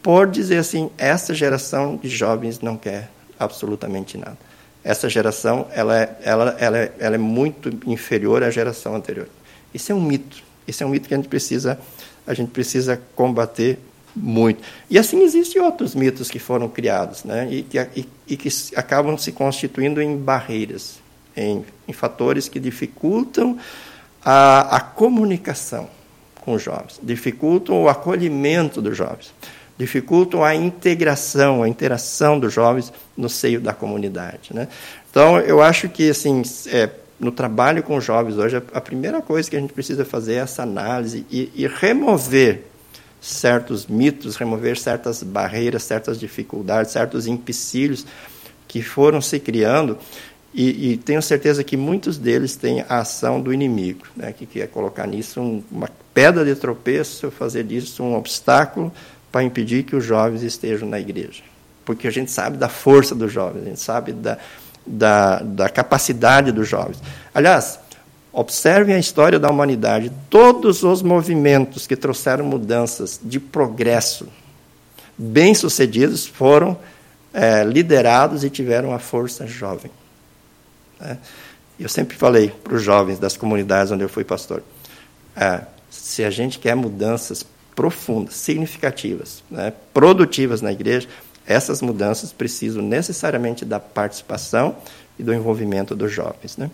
por dizer assim: essa geração de jovens não quer absolutamente nada essa geração ela é, ela, ela, é, ela é muito inferior à geração anterior. Isso é um mito. Isso é um mito que a gente precisa, a gente precisa combater muito. E assim existem outros mitos que foram criados, né? e, que, e, e que acabam se constituindo em barreiras, em, em fatores que dificultam a, a comunicação com os jovens, dificultam o acolhimento dos jovens dificultam a integração, a interação dos jovens no seio da comunidade. Né? Então, eu acho que assim, é, no trabalho com jovens hoje, a primeira coisa que a gente precisa fazer é essa análise e, e remover certos mitos, remover certas barreiras, certas dificuldades, certos empecilhos que foram se criando e, e, tenho certeza que muitos deles têm a ação do inimigo, né, que quer colocar nisso um, uma pedra de tropeço, fazer disso um obstáculo para impedir que os jovens estejam na igreja. Porque a gente sabe da força dos jovens, a gente sabe da, da, da capacidade dos jovens. Aliás, observem a história da humanidade. Todos os movimentos que trouxeram mudanças de progresso bem-sucedidos foram é, liderados e tiveram a força jovem. Né? Eu sempre falei para os jovens das comunidades onde eu fui pastor: é, se a gente quer mudanças profundas, significativas, né, produtivas na igreja, essas mudanças precisam necessariamente da participação e do envolvimento dos jovens. Né?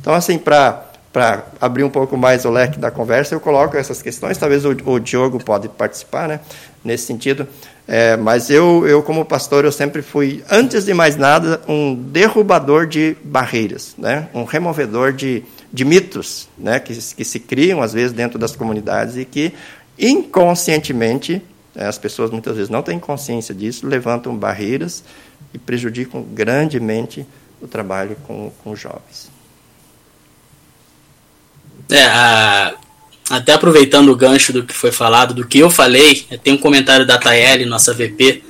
Então, assim, para para abrir um pouco mais o leque da conversa, eu coloco essas questões. Talvez o, o Diogo pode participar, né, nesse sentido. É, mas eu, eu, como pastor, eu sempre fui, antes de mais nada, um derrubador de barreiras, né, um removedor de, de mitos, né, que, que se criam às vezes dentro das comunidades e que inconscientemente, né, as pessoas muitas vezes não têm consciência disso, levantam barreiras e prejudicam grandemente o trabalho com, com jovens. É, a, até aproveitando o gancho do que foi falado, do que eu falei, tem um comentário da Taeli, nossa VP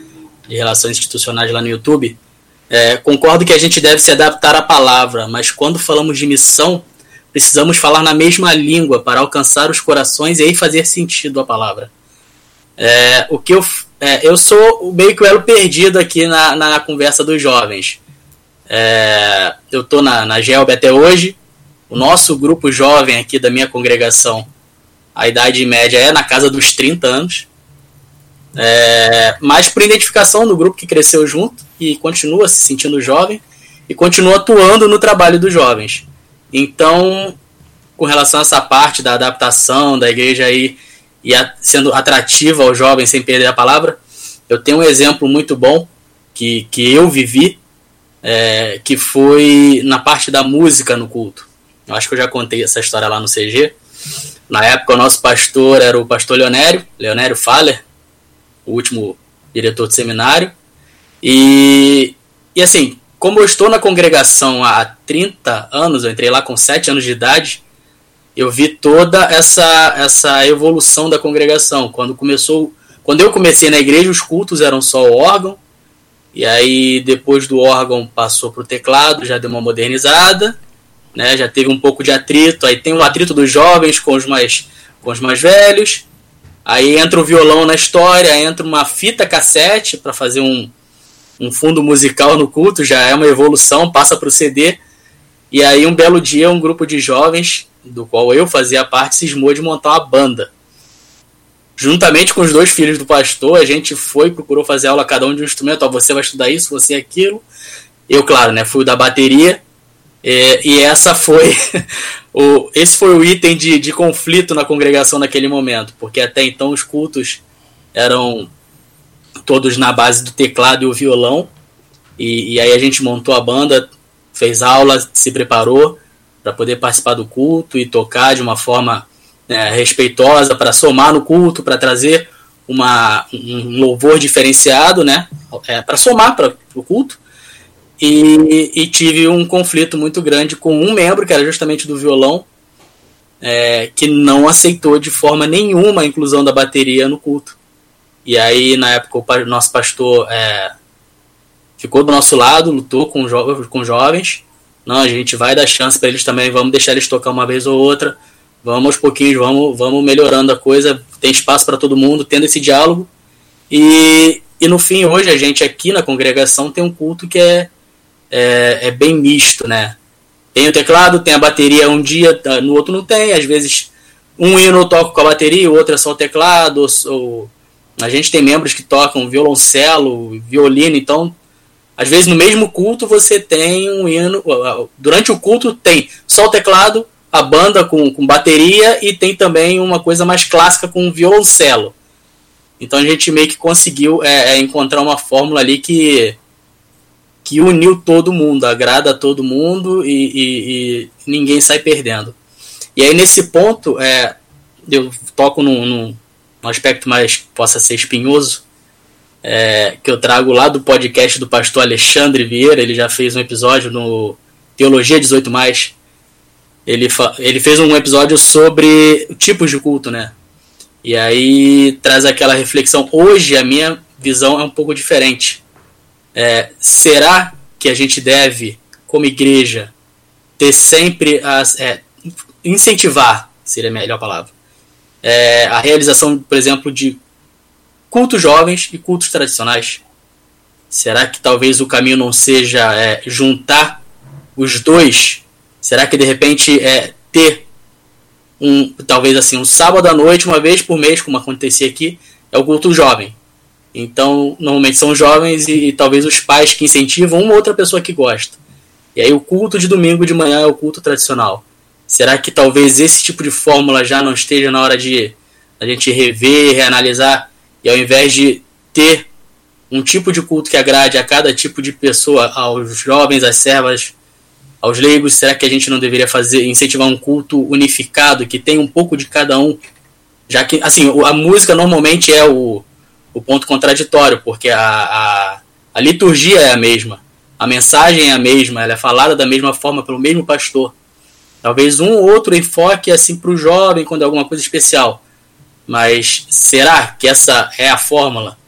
de Relações Institucionais lá no YouTube. É, concordo que a gente deve se adaptar à palavra, mas quando falamos de missão, Precisamos falar na mesma língua para alcançar os corações e aí fazer sentido a palavra. É, o que eu, é, eu sou meio que o elo perdido aqui na, na conversa dos jovens. É, eu estou na, na GELB até hoje. O nosso grupo jovem aqui da minha congregação, a idade média é na casa dos 30 anos. É, mas por identificação do grupo que cresceu junto e continua se sentindo jovem e continua atuando no trabalho dos jovens. Então, com relação a essa parte da adaptação da igreja aí e a, sendo atrativa aos jovens sem perder a palavra, eu tenho um exemplo muito bom que, que eu vivi, é, que foi na parte da música no culto. Eu acho que eu já contei essa história lá no CG. Na época, o nosso pastor era o pastor Leonério, Leonério Faller, o último diretor de seminário. E, e assim, como eu estou na congregação há 30 anos, eu entrei lá com 7 anos de idade, eu vi toda essa, essa evolução da congregação. Quando começou, quando eu comecei na igreja, os cultos eram só o órgão, e aí depois do órgão passou para o teclado, já deu uma modernizada, né? Já teve um pouco de atrito, aí tem o atrito dos jovens com os mais com os mais velhos. Aí entra o violão na história, entra uma fita cassete para fazer um, um fundo musical no culto, já é uma evolução, passa para o CD. E aí um belo dia um grupo de jovens, do qual eu fazia parte, cismou de montar uma banda. Juntamente com os dois filhos do pastor, a gente foi, procurou fazer aula cada um de um instrumento. Ó, você vai estudar isso, você aquilo. Eu, claro, né, fui da bateria. É, e essa foi o, esse foi o item de, de conflito na congregação naquele momento, porque até então os cultos eram todos na base do teclado e o violão. E, e aí a gente montou a banda, fez aula, se preparou para poder participar do culto e tocar de uma forma né, respeitosa para somar no culto, para trazer uma, um louvor diferenciado, né, é, para somar para o culto. E, e, tive um conflito muito grande com um membro, que era justamente do violão, é, que não aceitou de forma nenhuma a inclusão da bateria no culto. E aí, na época, o nosso pastor é, ficou do nosso lado, lutou com, jo com jovens. Não, a gente vai dar chance para eles também, vamos deixar eles tocar uma vez ou outra. Vamos aos pouquinhos, vamos, vamos melhorando a coisa. Tem espaço para todo mundo, tendo esse diálogo. E, e no fim, hoje, a gente aqui na congregação tem um culto que é é, é bem misto, né? Tem o teclado, tem a bateria um dia, tá, no outro não tem. Às vezes um hino eu toco com a bateria, o outro é só o teclado. Ou, ou, a gente tem membros que tocam violoncelo, violino, então às vezes no mesmo culto você tem um hino. Durante o culto tem só o teclado, a banda com, com bateria e tem também uma coisa mais clássica com violoncelo. Então a gente meio que conseguiu é, é encontrar uma fórmula ali que que uniu todo mundo, agrada todo mundo e, e, e ninguém sai perdendo. E aí nesse ponto, é, eu toco num, num, aspecto mais possa ser espinhoso, é, que eu trago lá do podcast do pastor Alexandre Vieira, ele já fez um episódio no Teologia 18 mais. Ele, ele fez um episódio sobre tipos de culto, né? E aí traz aquela reflexão. Hoje a minha visão é um pouco diferente. É, será que a gente deve, como igreja, ter sempre as. É, incentivar, seria a melhor palavra, é, a realização, por exemplo, de cultos jovens e cultos tradicionais? Será que talvez o caminho não seja é, juntar os dois? Será que de repente é ter um, talvez assim, um sábado à noite, uma vez por mês, como acontecia aqui, é o culto jovem. Então, normalmente são jovens e, e, talvez os pais que incentivam uma outra pessoa que gosta. E aí o culto de domingo de manhã é o culto tradicional. Será que talvez esse tipo de fórmula já não esteja na hora de a gente rever, reanalisar e ao invés de ter um tipo de culto que agrade a cada tipo de pessoa, aos jovens, às servas, aos leigos, será que a gente não deveria fazer incentivar um culto unificado que tem um pouco de cada um? Já que assim, a música normalmente é o o ponto contraditório, porque a, a, a liturgia é a mesma, a mensagem é a mesma, ela é falada da mesma forma pelo mesmo pastor. Talvez um ou outro enfoque assim para o jovem quando é alguma coisa especial. Mas será que essa é a fórmula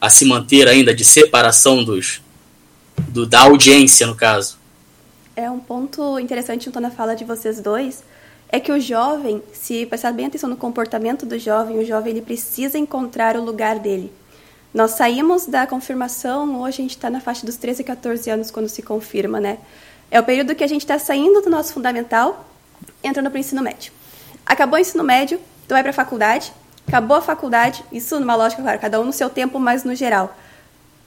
a se manter ainda de separação dos do, da audiência, no caso? É um ponto interessante então, na fala de vocês dois, é que o jovem, se prestar bem atenção no comportamento do jovem, o jovem ele precisa encontrar o lugar dele. Nós saímos da confirmação, hoje a gente está na faixa dos 13 a 14 anos quando se confirma, né? É o período que a gente está saindo do nosso fundamental, entrando para o ensino médio. Acabou o ensino médio, tu vai para a faculdade, acabou a faculdade, isso numa lógica, claro, cada um no seu tempo, mas no geral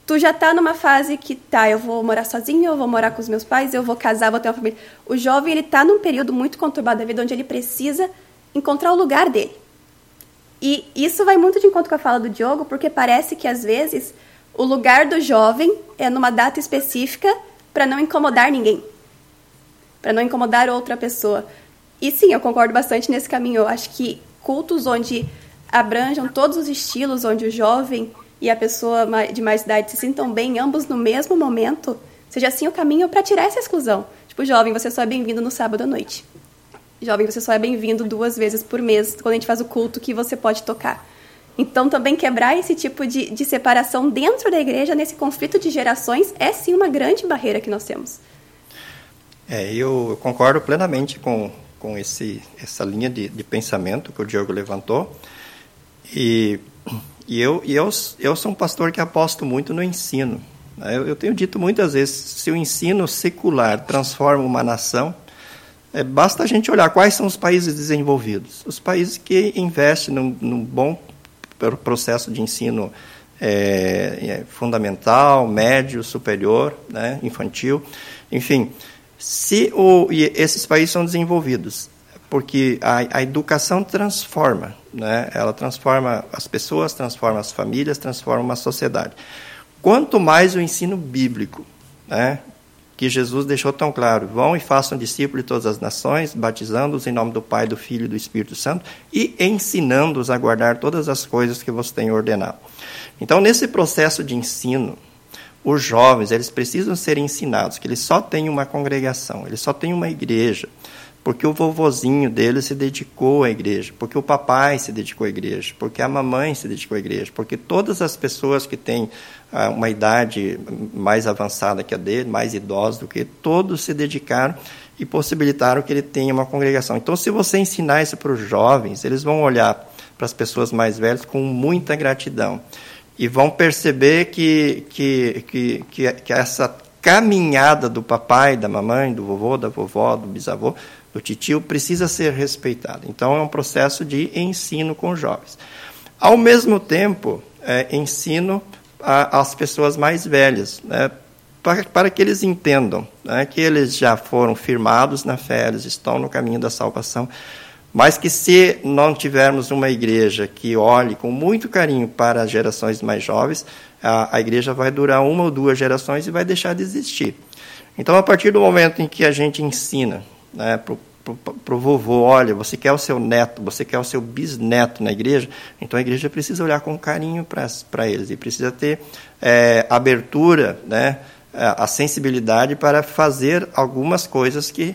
tu já tá numa fase que tá, eu vou morar sozinho, eu vou morar com os meus pais, eu vou casar, vou ter uma família. O jovem ele tá num período muito conturbado da vida onde ele precisa encontrar o lugar dele. E isso vai muito de encontro com a fala do Diogo, porque parece que às vezes o lugar do jovem é numa data específica para não incomodar ninguém. para não incomodar outra pessoa. E sim, eu concordo bastante nesse caminho. Eu acho que cultos onde abranjam todos os estilos, onde o jovem e a pessoa de mais idade se sintam bem, ambos no mesmo momento, seja assim o caminho para tirar essa exclusão. Tipo, jovem, você só é bem-vindo no sábado à noite. Jovem, você só é bem-vindo duas vezes por mês, quando a gente faz o culto que você pode tocar. Então, também quebrar esse tipo de, de separação dentro da igreja, nesse conflito de gerações, é sim uma grande barreira que nós temos. É, eu, concordo plenamente com, com esse, essa linha de, de pensamento que o Diogo levantou. E, e, eu, e eu, eu sou um pastor que aposto muito no ensino. Eu, eu tenho dito muitas vezes: se o ensino secular transforma uma nação, é, basta a gente olhar quais são os países desenvolvidos. Os países que investem num, num bom processo de ensino é, é, fundamental, médio, superior, né, infantil, enfim, se o, esses países são desenvolvidos, porque a, a educação transforma, né, ela transforma as pessoas, transforma as famílias, transforma uma sociedade. Quanto mais o ensino bíblico, né, que Jesus deixou tão claro: vão e façam discípulos de todas as nações, batizando-os em nome do Pai, do Filho e do Espírito Santo e ensinando-os a guardar todas as coisas que vos tenho ordenado. Então, nesse processo de ensino, os jovens eles precisam ser ensinados que eles só têm uma congregação, eles só têm uma igreja, porque o vovozinho dele se dedicou à igreja, porque o papai se dedicou à igreja, porque a mamãe se dedicou à igreja, porque todas as pessoas que têm ah, uma idade mais avançada que a dele, mais idosos do que ele, todos se dedicaram e possibilitaram que ele tenha uma congregação. Então, se você ensinar isso para os jovens, eles vão olhar para as pessoas mais velhas com muita gratidão e vão perceber que, que, que, que, que essa caminhada do papai, da mamãe, do vovô, da vovó, do bisavô, do titio precisa ser respeitado. Então, é um processo de ensino com jovens. Ao mesmo tempo, é, ensino às pessoas mais velhas, né, para, para, que eles entendam né, que eles já foram firmados na fé, eles estão no caminho da salvação, mas que se não tivermos uma igreja que olhe com muito carinho para as gerações mais jovens, a, a igreja vai durar uma ou duas gerações e vai deixar de existir. Então, a partir do momento em que a gente ensina né, para o vovô, olha, você quer o seu neto, você quer o seu bisneto na igreja, então a igreja precisa olhar com carinho para eles e precisa ter é, abertura, né, a sensibilidade para fazer algumas coisas que,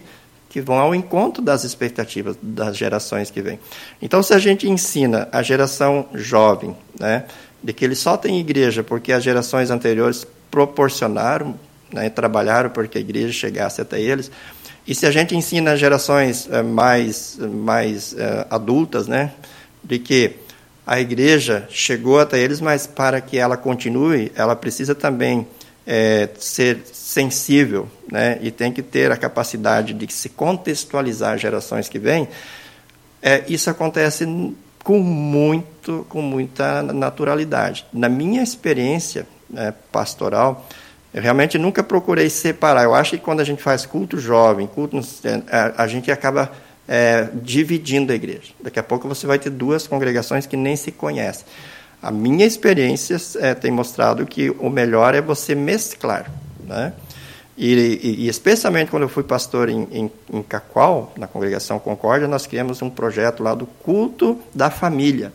que vão ao encontro das expectativas das gerações que vêm. Então, se a gente ensina a geração jovem, né, de que eles só têm igreja porque as gerações anteriores proporcionaram, né, trabalharam para que a igreja chegasse até eles, e se a gente ensina gerações é, mais, mais é, adultas, né, de que a igreja chegou até eles, mas para que ela continue, ela precisa também é, ser sensível, né, e tem que ter a capacidade de se contextualizar as gerações que vêm. É, isso acontece com muito, com muita naturalidade. Na minha experiência né, pastoral, eu realmente nunca procurei separar. Eu acho que quando a gente faz culto jovem, culto, a, a gente acaba é, dividindo a igreja. Daqui a pouco você vai ter duas congregações que nem se conhecem. A minha experiência é, tem mostrado que o melhor é você mesclar. Né? E, e, e, especialmente quando eu fui pastor em, em, em Cacoal, na congregação Concórdia, nós criamos um projeto lá do culto da família.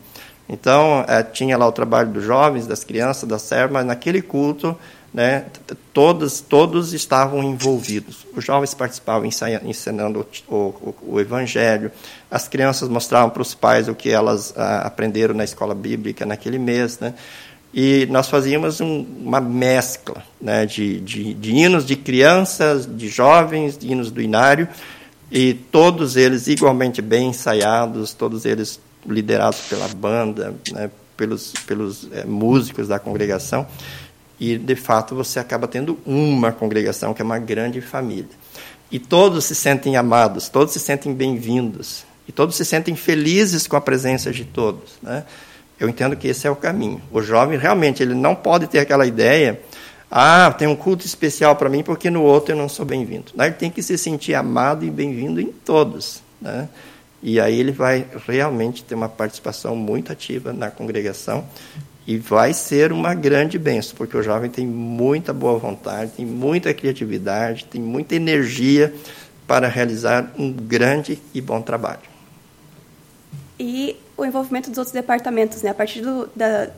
Então, é, tinha lá o trabalho dos jovens, das crianças, das servas, mas naquele culto né, todos, todos estavam envolvidos. Os jovens participavam ensinando o, o, o, Evangelho, as crianças mostravam para os pais o que elas ah, aprenderam na escola bíblica naquele mês. Né, e nós fazíamos um, uma mescla né, de, de, de, hinos de crianças, de jovens, de hinos do inário, e todos eles igualmente bem ensaiados, todos eles liderados pela banda, né, pelos, pelos é, músicos da congregação e de fato você acaba tendo uma congregação que é uma grande família. E todos se sentem amados, todos se sentem bem-vindos, e todos se sentem felizes com a presença de todos. Né? Eu entendo que esse é o caminho. O jovem realmente ele não pode ter aquela ideia, ah, tem um culto especial para mim porque no outro eu não sou bem-vindo. Ele tem que se sentir amado e bem-vindo em todos. Né? E aí ele vai realmente ter uma participação muito ativa na congregação e vai ser uma grande benção, porque o jovem tem muita boa vontade, tem muita criatividade, tem muita energia para realizar um grande e bom trabalho. E o envolvimento dos outros departamentos, né? A partir do, da,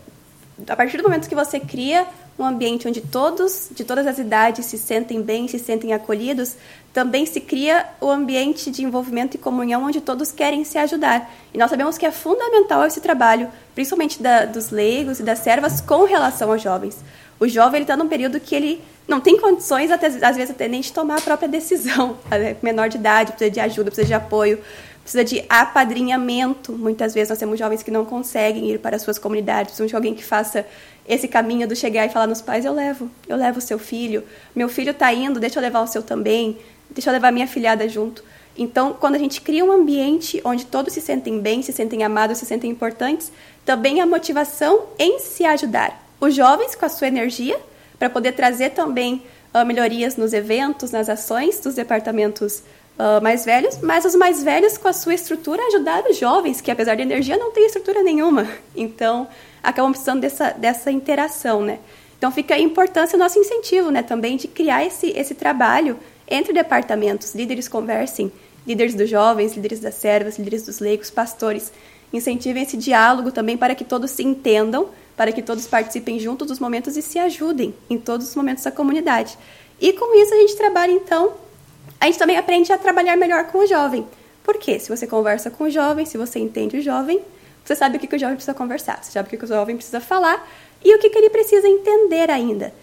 a partir do momento que você cria um ambiente onde todos, de todas as idades, se sentem bem, se sentem acolhidos, também se cria o ambiente de envolvimento e comunhão onde todos querem se ajudar. E nós sabemos que é fundamental esse trabalho, principalmente da, dos leigos e das servas, com relação aos jovens. O jovem está num período que ele não tem condições, até, às vezes, até nem de tomar a própria decisão. É menor de idade, precisa de ajuda, precisa de apoio, precisa de apadrinhamento. Muitas vezes nós temos jovens que não conseguem ir para as suas comunidades, precisam de alguém que faça esse caminho do chegar e falar nos pais: eu levo, eu levo o seu filho, meu filho está indo, deixa eu levar o seu também, deixa eu levar minha filhada junto. Então, quando a gente cria um ambiente onde todos se sentem bem, se sentem amados, se sentem importantes, também a motivação em se ajudar. Os jovens com a sua energia, para poder trazer também uh, melhorias nos eventos, nas ações dos departamentos uh, mais velhos, mas os mais velhos com a sua estrutura ajudar os jovens, que apesar de energia não tem estrutura nenhuma. Então, acabam precisando dessa, dessa interação, né? Então fica a importância o nosso incentivo, né, também de criar esse, esse trabalho entre departamentos, líderes conversem, líderes dos jovens, líderes das servas, líderes dos leigos, pastores, incentivem esse diálogo também para que todos se entendam, para que todos participem juntos dos momentos e se ajudem em todos os momentos da comunidade. E com isso a gente trabalha então, a gente também aprende a trabalhar melhor com o jovem. Por quê? Se você conversa com o jovem, se você entende o jovem, você sabe o que, que o jovem precisa conversar, você sabe o que, que o jovem precisa falar e o que, que ele precisa entender ainda.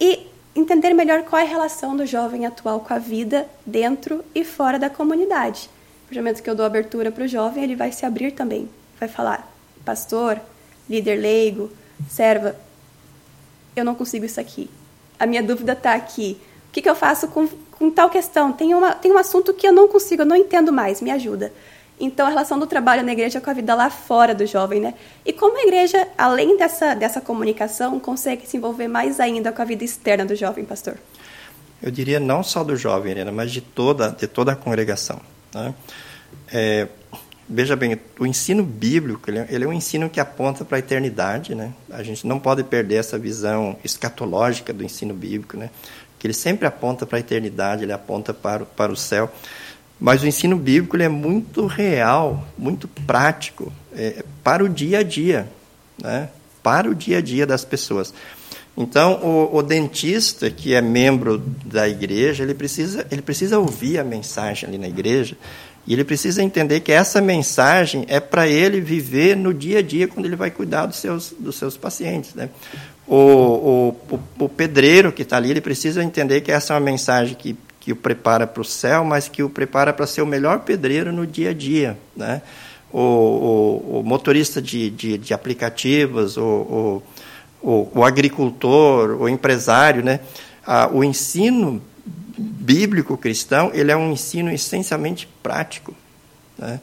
E entender melhor qual é a relação do jovem atual com a vida dentro e fora da comunidade. No momento que eu dou abertura para o jovem, ele vai se abrir também. Vai falar, pastor, líder leigo, serva, eu não consigo isso aqui. A minha dúvida está aqui. O que, que eu faço com, com tal questão? Tem, uma, tem um assunto que eu não consigo, eu não entendo mais, me ajuda. Então, a relação do trabalho na igreja com a vida lá fora do jovem, né? E como a igreja, além dessa, dessa comunicação, consegue se envolver mais ainda com a vida externa do jovem, pastor? Eu diria não só do jovem, Helena, mas de toda, de toda a congregação. Né? É, veja bem, o ensino bíblico, ele é, ele é um ensino que aponta para a eternidade, né? A gente não pode perder essa visão escatológica do ensino bíblico, né? Que ele sempre aponta para a eternidade, ele aponta para, para o céu. Mas o ensino bíblico é muito real, muito prático, é, para o dia a dia, né? para o dia a dia das pessoas. Então, o, o, dentista que é membro da igreja, ele precisa, ele precisa ouvir a mensagem ali na igreja e ele precisa entender que essa mensagem é para ele viver no dia a dia quando ele vai cuidar dos seus, dos seus pacientes. Né? O, o, o, pedreiro que está ali, ele precisa entender que essa é uma mensagem que que o prepara para o céu, mas que o prepara para ser o melhor pedreiro no dia a dia. Né? O, o, o motorista de, de, de aplicativos, o, o, o, agricultor, o empresário, né? Ah, o ensino bíblico cristão ele é um ensino essencialmente prático. Né?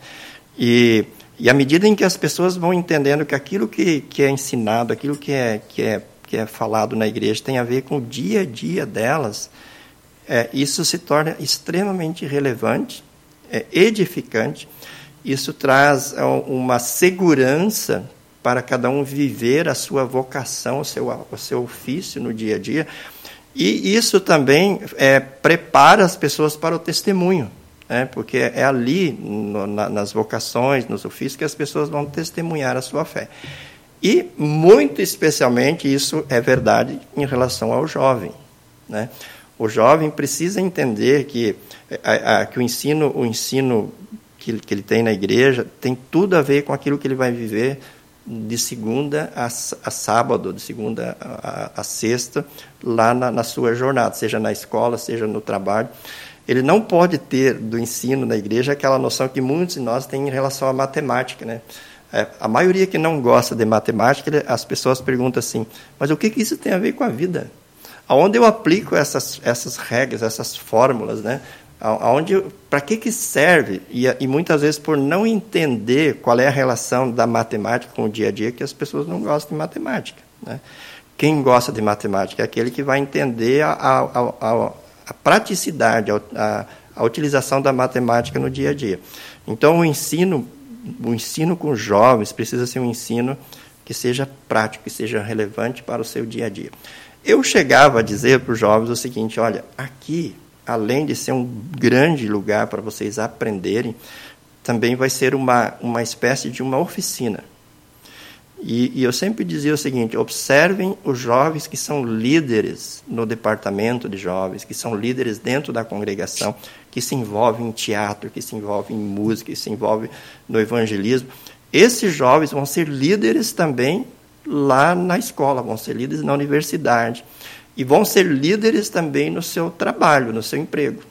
E, e à medida em que as pessoas vão entendendo que aquilo que, que é ensinado, aquilo que é, que, é, que é falado na igreja tem a ver com o dia a dia delas, é, isso se torna extremamente relevante, é, edificante. Isso traz é, uma segurança para cada um viver a sua vocação, o seu, o seu ofício no dia a dia. E isso também é, prepara as pessoas para o testemunho, né? porque é ali, no, na, nas vocações, nos ofícios, que as pessoas vão testemunhar a sua fé. E, muito especialmente, isso é verdade em relação ao jovem. Né? O jovem precisa entender que, a, a, que o ensino, o ensino que, que ele tem na igreja tem tudo a ver com aquilo que ele vai viver de segunda a, a sábado, de segunda a, a sexta, lá na, na, sua jornada, seja na escola, seja no trabalho. Ele não pode ter do ensino na igreja aquela noção que muitos de nós têm em relação à matemática. Né? É, a maioria que não gosta de matemática, as pessoas perguntam assim: mas o que, que isso tem a ver com a vida? aonde eu aplico essas, essas regras, essas fórmulas, né? Aonde, para que, que serve? E, e, muitas vezes por não entender qual é a relação da matemática com o dia a dia, que as pessoas não gostam de matemática. Né? Quem gosta de matemática é aquele que vai entender a, a, a, a praticidade, a, a utilização da matemática no dia a dia. Então, o ensino, o ensino com jovens precisa ser um ensino que seja prático, que seja relevante para o seu dia a dia. Eu chegava a dizer para os jovens o seguinte: olha, aqui além de ser um grande lugar para vocês aprenderem, também vai ser uma, uma espécie de uma oficina. E, e, eu sempre dizia o seguinte: observem os jovens que são líderes no departamento de jovens, que são líderes dentro da congregação, que se envolvem em teatro, que se envolvem em música, que se envolvem no evangelismo. Esses jovens vão ser líderes também lá na escola, vão ser líderes na universidade. E vão ser líderes também no seu trabalho, no seu emprego.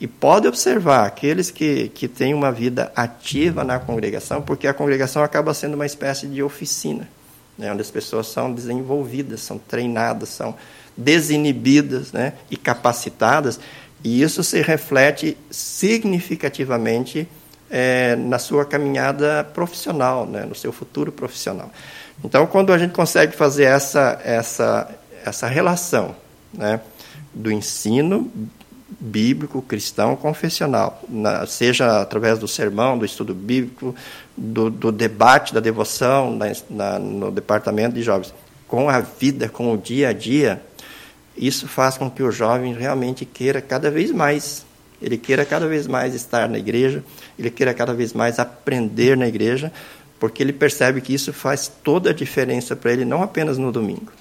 E pode observar aqueles que, que têm uma vida ativa na congregação, porque a congregação acaba sendo uma espécie de oficina, né, onde as pessoas são desenvolvidas, são treinadas, são desinibidas né, e capacitadas, e isso se reflete significativamente é, na sua caminhada profissional, né, no seu futuro profissional. Então, quando a gente consegue fazer essa, essa, essa relação né, do ensino bíblico, cristão, confessional, na, seja através do sermão, do estudo bíblico, do, do debate, da devoção na, na, no departamento de jovens, com a vida, com o dia a dia, isso faz com que o jovem realmente queira cada vez mais. Ele queira cada vez mais estar na igreja, ele queira cada vez mais aprender na igreja, porque ele percebe que isso faz toda a diferença para ele, não apenas no domingo,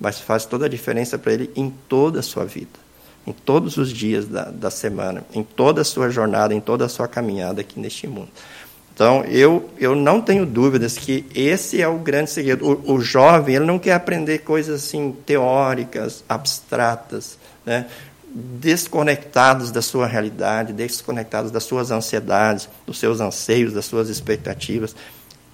mas faz toda a diferença para ele em toda a sua vida, em todos os dias da, da semana, em toda a sua jornada, em toda a sua caminhada aqui neste mundo. Então, eu, eu não tenho dúvidas que esse é o grande segredo. O, o jovem, ele não quer aprender coisas assim teóricas, abstratas, né? desconectados da sua realidade, desconectados das suas ansiedades, dos seus anseios, das suas expectativas.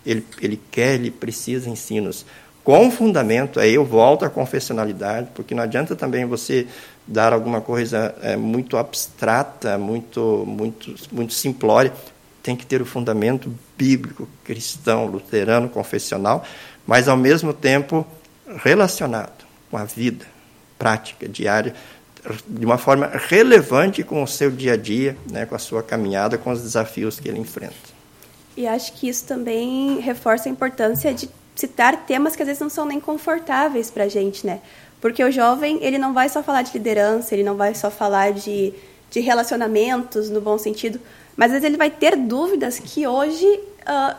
Ele, ele quer, ele precisa ensinos com fundamento. Aí eu volto à confessionalidade, porque não adianta também você dar alguma coisa é, muito abstrata, muito, muito, muito simplória. Tem que ter o fundamento bíblico, cristão, luterano, confessional, mas ao mesmo tempo relacionado com a vida prática, diária, de uma forma relevante com o seu dia a dia, né, com a sua caminhada, com os desafios que ele enfrenta. E acho que isso também reforça a importância de citar temas que às vezes não são nem confortáveis para a gente, né? Porque o jovem, ele não vai só falar de liderança, ele não vai só falar de, de relacionamentos, no bom sentido, mas às vezes ele vai ter dúvidas que hoje, uh,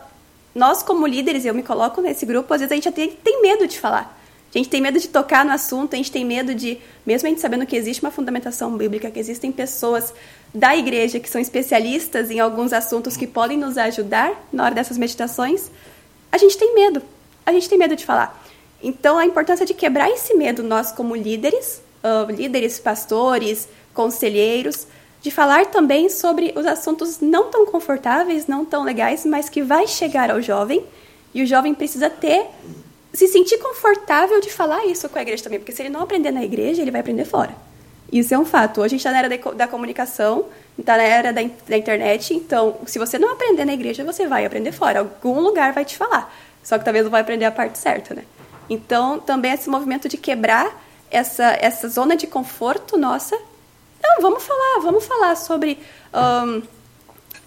nós como líderes, eu me coloco nesse grupo, às vezes a gente até tem medo de falar. A gente tem medo de tocar no assunto, a gente tem medo de, mesmo a gente sabendo que existe uma fundamentação bíblica, que existem pessoas da igreja que são especialistas em alguns assuntos que podem nos ajudar na hora dessas meditações, a gente tem medo. A gente tem medo de falar. Então, a importância de quebrar esse medo, nós como líderes, uh, líderes, pastores, conselheiros, de falar também sobre os assuntos não tão confortáveis, não tão legais, mas que vai chegar ao jovem, e o jovem precisa ter se sentir confortável de falar isso com a igreja também, porque se ele não aprender na igreja, ele vai aprender fora. Isso é um fato. Hoje a gente está na era da, comunicação, está na era da, da, internet, então se você não aprender na igreja, você vai aprender fora. Algum lugar vai te falar. Só que talvez não vai aprender a parte certa, né? Então, também esse movimento de quebrar essa, essa zona de conforto nossa. Não, vamos falar, vamos falar sobre um,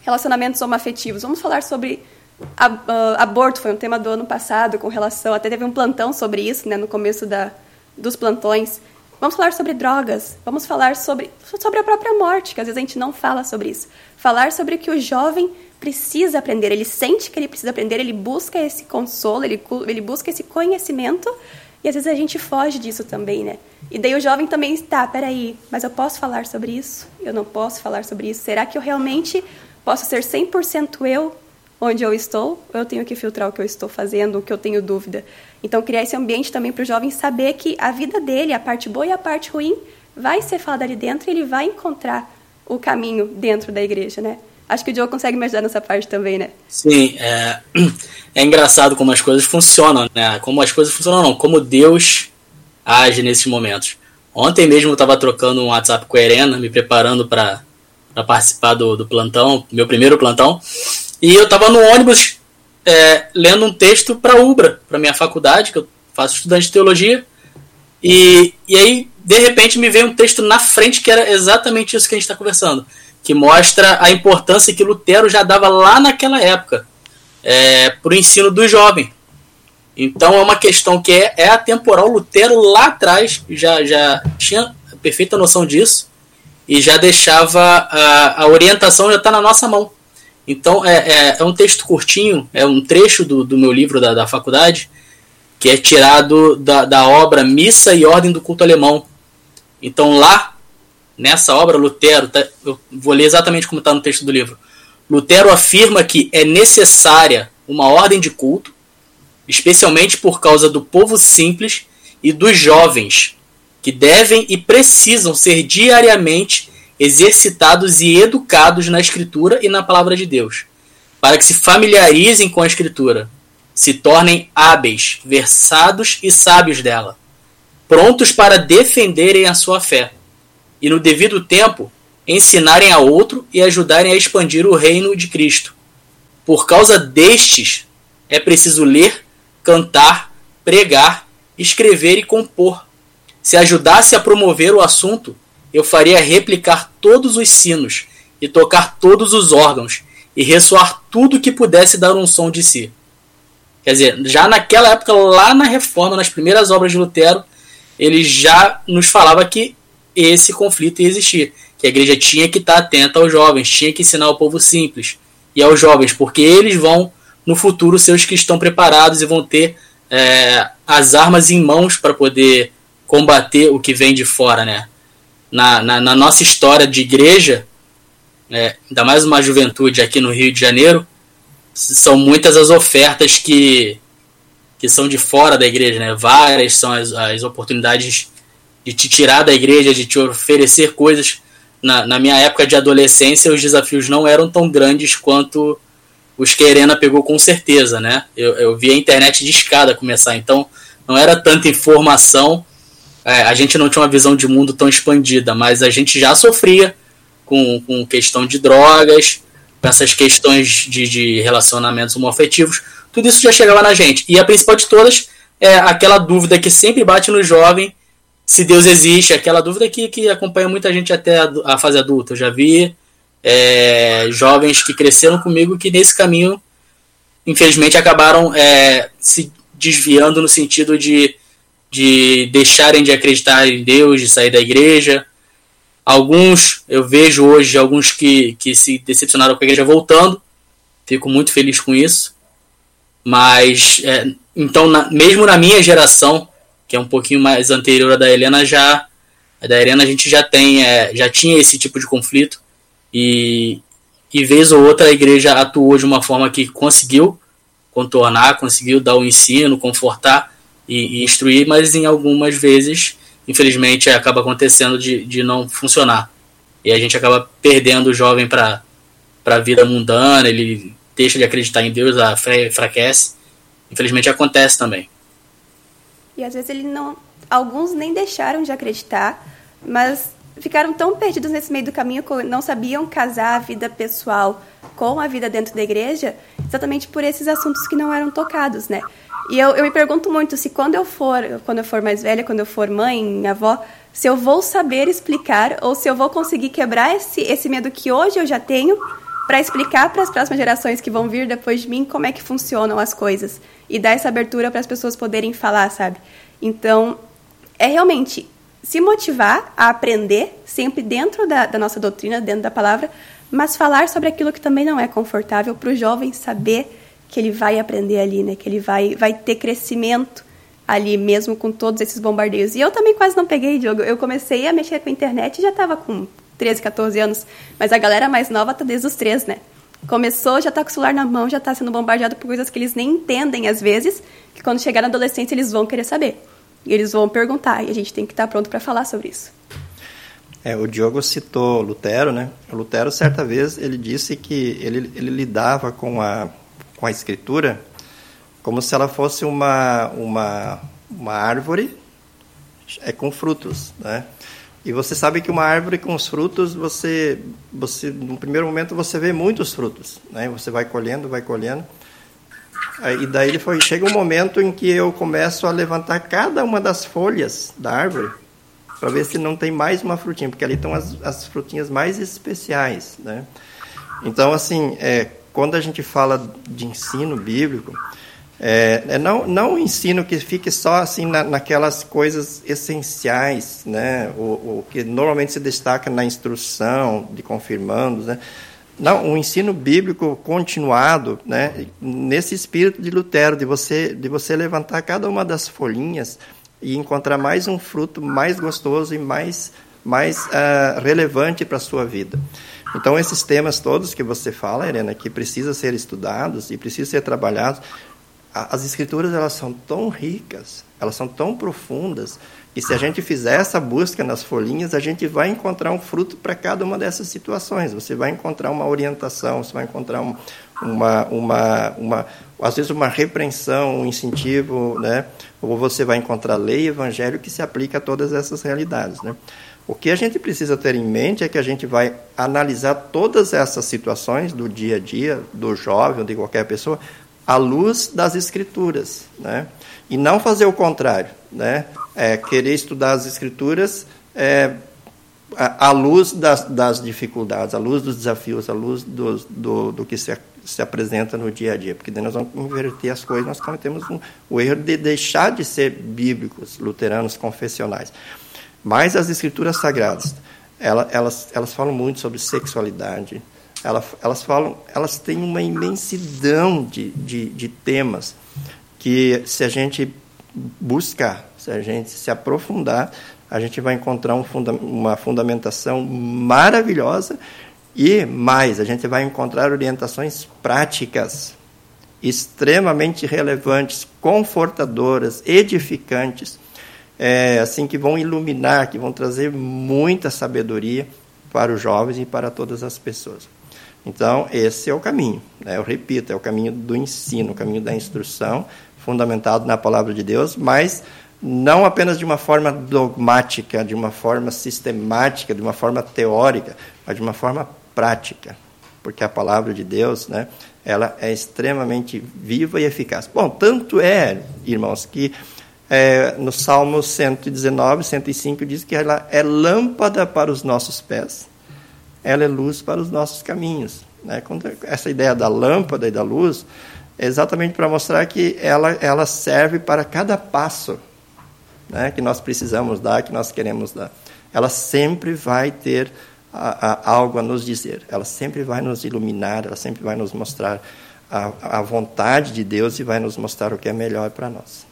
relacionamentos homoafetivos, vamos falar sobre Uh, aborto foi um tema do ano passado com relação até teve um plantão sobre isso né no começo da, dos plantões. Vamos falar sobre drogas vamos falar sobre sobre a própria morte que às vezes a gente não fala sobre isso. Falar sobre o que o jovem precisa aprender ele sente que ele precisa aprender ele busca esse consolo ele ele busca esse conhecimento e às vezes a gente foge disso também né e daí o jovem também está peraí mas eu posso falar sobre isso eu não posso falar sobre isso será que eu realmente posso ser 100% eu onde eu estou, eu tenho que filtrar o que eu estou fazendo, o que eu tenho dúvida. Então, criar esse ambiente também para o jovem saber que a vida dele, a parte boa e a parte ruim, vai ser falada ali dentro e ele vai encontrar o caminho dentro da igreja, né? Acho que o Diogo consegue me ajudar nessa parte também, né? Sim, é, é engraçado como as coisas funcionam, né? Como as coisas funcionam, não, como Deus age nesses momentos. Ontem mesmo eu estava trocando um WhatsApp com a Irena, me preparando para participar do, do plantão, meu primeiro plantão. E eu estava no ônibus é, lendo um texto para Ubra, para minha faculdade, que eu faço estudante de teologia. E, e aí, de repente, me veio um texto na frente que era exatamente isso que a gente está conversando, que mostra a importância que Lutero já dava lá naquela época é, para o ensino do jovem. Então é uma questão que é, é atemporal. Lutero lá atrás já, já tinha perfeita noção disso e já deixava a, a orientação já está na nossa mão. Então é, é, é, um texto curtinho, é um trecho do, do meu livro da, da faculdade, que é tirado da, da obra Missa e Ordem do Culto Alemão. Então lá, nessa obra, Lutero, tá, eu vou ler exatamente como está no texto do livro. Lutero afirma que é necessária uma ordem de culto, especialmente por causa do povo simples e dos jovens, que devem e precisam ser diariamente exercitados e educados na Escritura e na Palavra de Deus, para que se familiarizem com a Escritura, se tornem hábeis, versados e sábios dela, prontos para defenderem a sua fé, e no devido tempo ensinarem a outro e ajudarem a expandir o reino de Cristo. Por causa destes, é preciso ler, cantar, pregar, escrever e compor se ajudasse a promover o assunto, eu faria replicar todos os sinos e tocar todos os órgãos e ressoar tudo que pudesse dar um som de si. Quer dizer, já naquela época, lá na reforma, nas primeiras obras de Lutero, ele já nos falava que esse conflito ia existir, que a igreja tinha que estar atenta aos jovens, tinha que ensinar ao povo simples e aos jovens, porque eles vão, no futuro, ser os que estão preparados e vão ter é, as armas em mãos para poder combater o que vem de fora, né? Na, na, na nossa história de igreja, né, ainda mais uma juventude aqui no Rio de Janeiro, são muitas as ofertas que, que são de fora da igreja, né? Várias são as, as oportunidades de te tirar da igreja, de te oferecer coisas. Na, na minha época de adolescência, os desafios não eram tão grandes quanto os que a Helena pegou com certeza, né? Eu, eu vi a internet de escada começar, então não era tanta informação é, a gente não tinha uma visão de mundo tão expandida, mas a gente já sofria com, com questão de drogas, com essas questões de, de relacionamentos homoafetivos, tudo isso já chegava na gente. E a principal de todas é aquela dúvida que sempre bate no jovem se Deus existe, aquela dúvida que, que acompanha muita gente até a, a fase adulta. Eu já vi é, jovens que cresceram comigo que nesse caminho, infelizmente, acabaram é, se desviando no sentido de de deixarem de acreditar em Deus, de sair da igreja. Alguns, eu vejo hoje alguns que, que se decepcionaram com a igreja voltando. Fico muito feliz com isso. Mas, é, então, na, mesmo na minha geração, que é um pouquinho mais anterior à da Helena, já a da Helena a gente já tem, é, já tinha esse tipo de conflito. E, e vez ou outra a igreja atuou de uma forma que conseguiu contornar, conseguiu dar o ensino, confortar e, e instruir, mas em algumas vezes, infelizmente, acaba acontecendo de, de não funcionar. E a gente acaba perdendo o jovem para a vida mundana, ele deixa de acreditar em Deus, a fé enfraquece. Infelizmente acontece também. E às vezes ele não. Alguns nem deixaram de acreditar, mas ficaram tão perdidos nesse meio do caminho que não sabiam casar a vida pessoal com a vida dentro da igreja, exatamente por esses assuntos que não eram tocados, né? E eu, eu me pergunto muito se quando eu for, quando eu for mais velha, quando eu for mãe, avó, se eu vou saber explicar ou se eu vou conseguir quebrar esse, esse medo que hoje eu já tenho para explicar para as próximas gerações que vão vir depois de mim como é que funcionam as coisas e dar essa abertura para as pessoas poderem falar, sabe? Então, é realmente se motivar a aprender, sempre dentro da, da nossa doutrina, dentro da palavra, mas falar sobre aquilo que também não é confortável para o jovem saber que ele vai aprender ali, né? Que ele vai, vai ter crescimento ali mesmo com todos esses bombardeios. E eu também quase não peguei, Diogo. Eu comecei a mexer com a internet e já estava com 13, 14 anos. Mas a galera mais nova tá desde os 3, né? Começou, já tá com o celular na mão, já tá sendo bombardeado por coisas que eles nem entendem às vezes, que quando chegar na adolescência eles vão querer saber. E eles vão perguntar, e a gente tem que estar tá pronto para falar sobre isso. É, o Diogo citou Lutero, né? O Lutero, certa vez, ele disse que ele, ele lidava com a com a escritura como se ela fosse uma, uma, uma árvore é com frutos, né? E você sabe que uma árvore com os frutos, você, você no primeiro momento você vê muitos frutos, né? Você vai colhendo, vai colhendo. E daí ele foi, chega um momento em que eu começo a levantar cada uma das folhas da árvore para ver se não tem mais uma frutinha, porque ali estão as, as frutinhas mais especiais, né? Então assim, é, quando a gente fala de ensino bíblico, É, é não, não o ensino que fique só assim na, naquelas coisas essenciais, né? O, o, que normalmente se destaca na instrução de confirmandos, né? Não, um ensino bíblico continuado, né? Nesse espírito de Lutero, de você, de você levantar cada uma das folhinhas e encontrar mais um fruto mais gostoso e mais, mais uh, relevante para a sua vida. Então, esses temas todos que você fala, Helena, que precisam ser estudados e precisam ser trabalhados, as escrituras elas são tão ricas, elas são tão profundas, e se a gente fizer essa busca nas folhinhas, a gente vai encontrar um fruto para cada uma dessas situações. Você vai encontrar uma orientação, você vai encontrar um, uma, uma, uma, às vezes uma repreensão, um incentivo, né? Ou você vai encontrar lei evangelho que se aplica a todas essas realidades, né? O que a gente precisa ter em mente é que a gente vai analisar todas essas situações do dia a dia, do jovem de qualquer pessoa, à luz das escrituras, né? E não fazer o contrário, né? É, querer estudar as escrituras é, à luz das, das, dificuldades, à luz dos desafios, à luz do, do, do que se, se, apresenta no dia a dia. Porque daí nós vamos inverter as coisas, nós cometemos um, o erro de deixar de ser bíblicos, luteranos, confessionais. Mas as escrituras sagradas, elas, elas, elas falam muito sobre sexualidade, elas, elas falam, elas têm uma imensidão de, de, de temas que se a gente buscar, se a gente se aprofundar, a gente vai encontrar um funda uma fundamentação maravilhosa e mais, a gente vai encontrar orientações práticas extremamente relevantes, confortadoras, edificantes, é, assim que vão iluminar, que vão trazer muita sabedoria para os jovens e para todas as pessoas. Então, esse é o caminho. Né? Eu repito, é o caminho do ensino, o caminho da instrução, fundamentado na palavra de Deus, mas não apenas de uma forma dogmática, de uma forma sistemática, de uma forma teórica, mas de uma forma prática, porque a palavra de Deus, né, ela é extremamente viva e eficaz. Bom, tanto é, irmãos, que é, no Salmo 119, 105 diz que ela é lâmpada para os nossos pés ela é luz para os nossos caminhos. Né? Essa ideia da lâmpada e da luz é exatamente para mostrar que ela, ela serve para cada passo né, que nós precisamos dar, que nós queremos dar. Ela sempre vai ter a, a, algo a nos dizer, ela sempre vai nos iluminar, ela sempre vai nos mostrar a, a vontade de Deus e vai nos mostrar o que é melhor para nós.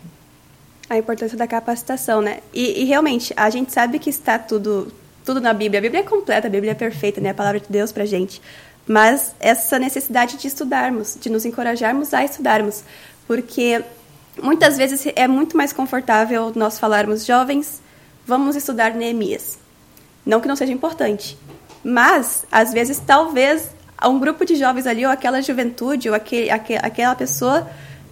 A importância da capacitação, né? E, e realmente, a gente sabe que está tudo tudo na Bíblia. A Bíblia é completa, a Bíblia é perfeita, né? A palavra de Deus para gente. Mas essa necessidade de estudarmos, de nos encorajarmos a estudarmos, porque muitas vezes é muito mais confortável nós falarmos, jovens, vamos estudar Neemias. Não que não seja importante, mas às vezes talvez um grupo de jovens ali, ou aquela juventude, ou aquele, aquela pessoa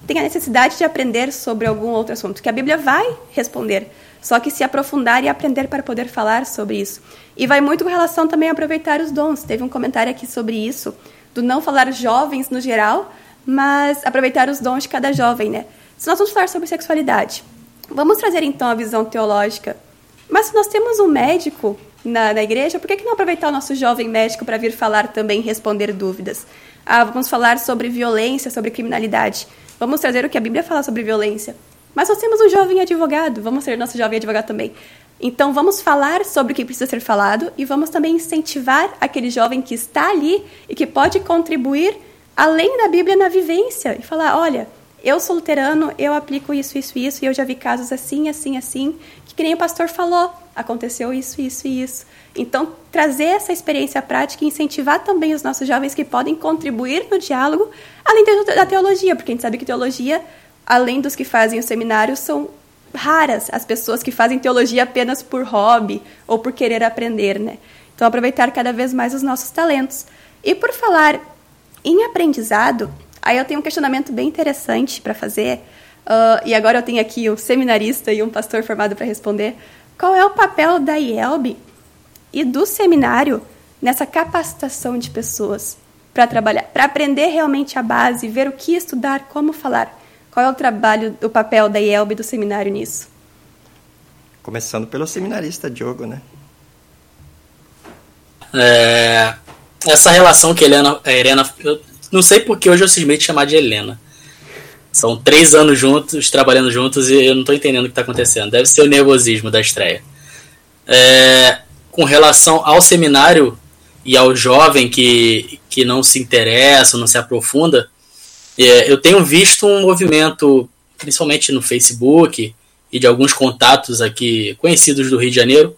tenha necessidade de aprender sobre algum outro assunto, que a Bíblia vai responder só que se aprofundar e aprender para poder falar sobre isso. E vai muito com relação também a aproveitar os dons. Teve um comentário aqui sobre isso, do não falar jovens no geral, mas aproveitar os dons de cada jovem, né? Se nós vamos falar sobre sexualidade, vamos trazer então a visão teológica. Mas se nós temos um médico na, na igreja, por que, que não aproveitar o nosso jovem médico para vir falar também responder dúvidas? Ah, vamos falar sobre violência, sobre criminalidade. Vamos trazer o que a Bíblia fala sobre violência. Mas nós temos um jovem advogado, vamos ser nosso jovem advogado também. Então vamos falar sobre o que precisa ser falado e vamos também incentivar aquele jovem que está ali e que pode contribuir além da Bíblia na vivência e falar, olha, eu sou luterano, eu aplico isso, isso, isso, e eu já vi casos assim, assim, assim, que, que nem o pastor falou, aconteceu isso, isso e isso. Então, trazer essa experiência prática e incentivar também os nossos jovens que podem contribuir no diálogo, além da teologia, porque a gente sabe que teologia além dos que fazem o seminário, são raras as pessoas que fazem teologia apenas por hobby ou por querer aprender, né? Então, aproveitar cada vez mais os nossos talentos. E por falar em aprendizado, aí eu tenho um questionamento bem interessante para fazer, uh, e agora eu tenho aqui um seminarista e um pastor formado para responder. Qual é o papel da IELB e do seminário nessa capacitação de pessoas para trabalhar, para aprender realmente a base, ver o que estudar, como falar? Qual é o trabalho, o papel da IELB do seminário nisso? Começando pelo seminarista Diogo, né? É, essa relação que a Helena, a Helena, eu não sei porque hoje eu simplesmente chamar de Helena. São três anos juntos, trabalhando juntos, e eu não estou entendendo o que está acontecendo. Deve ser o nervosismo da estreia. É, com relação ao seminário e ao jovem que, que não se interessa, não se aprofunda, é, eu tenho visto um movimento, principalmente no Facebook e de alguns contatos aqui conhecidos do Rio de Janeiro,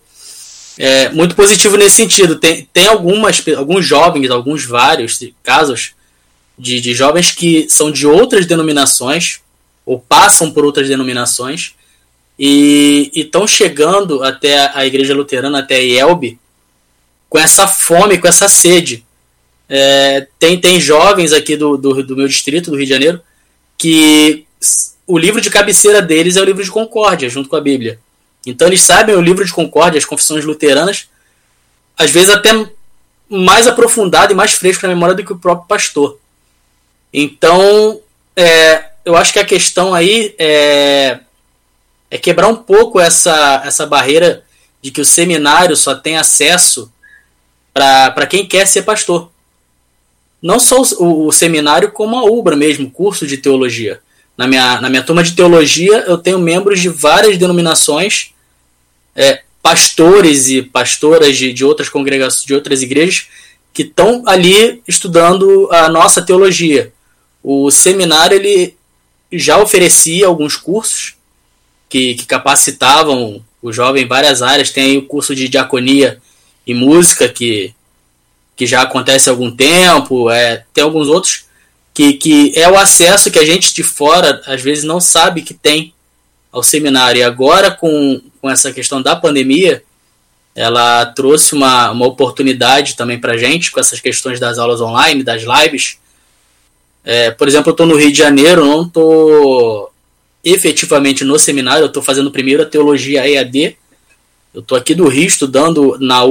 é, muito positivo nesse sentido. Tem, tem algumas, alguns jovens, alguns vários casos de, de jovens que são de outras denominações ou passam por outras denominações e estão chegando até a igreja luterana, até a IELB, com essa fome, com essa sede. É, tem, tem jovens aqui do, do, do, meu distrito, do Rio de Janeiro, que o livro de cabeceira deles é o livro de Concórdia, junto com a Bíblia. Então eles sabem o livro de Concórdia, as confissões luteranas, às vezes até mais aprofundado e mais fresco na memória do que o próprio pastor. Então, é, eu acho que a questão aí é, é quebrar um pouco essa, essa barreira de que o seminário só tem acesso para quem quer ser pastor. Não só o, o, seminário, como a UBRA mesmo, curso de teologia. Na minha, na minha turma de teologia, eu tenho membros de várias denominações, é, pastores e pastoras de, de outras congregações, de outras igrejas, que estão ali estudando a nossa teologia. O seminário ele já oferecia alguns cursos que, que capacitavam o jovem em várias áreas. Tem o curso de diaconia e música que, que já acontece há algum tempo. É, tem alguns outros que, que é o acesso que a gente de fora às vezes não sabe que tem ao seminário. E agora, com, com essa questão da pandemia, ela trouxe uma, uma oportunidade também para a gente, com essas questões das aulas online, das lives. É, por exemplo, eu estou no Rio de Janeiro, não estou efetivamente no seminário, eu estou fazendo primeiro a teologia EAD. Eu estou aqui do Rio estudando na,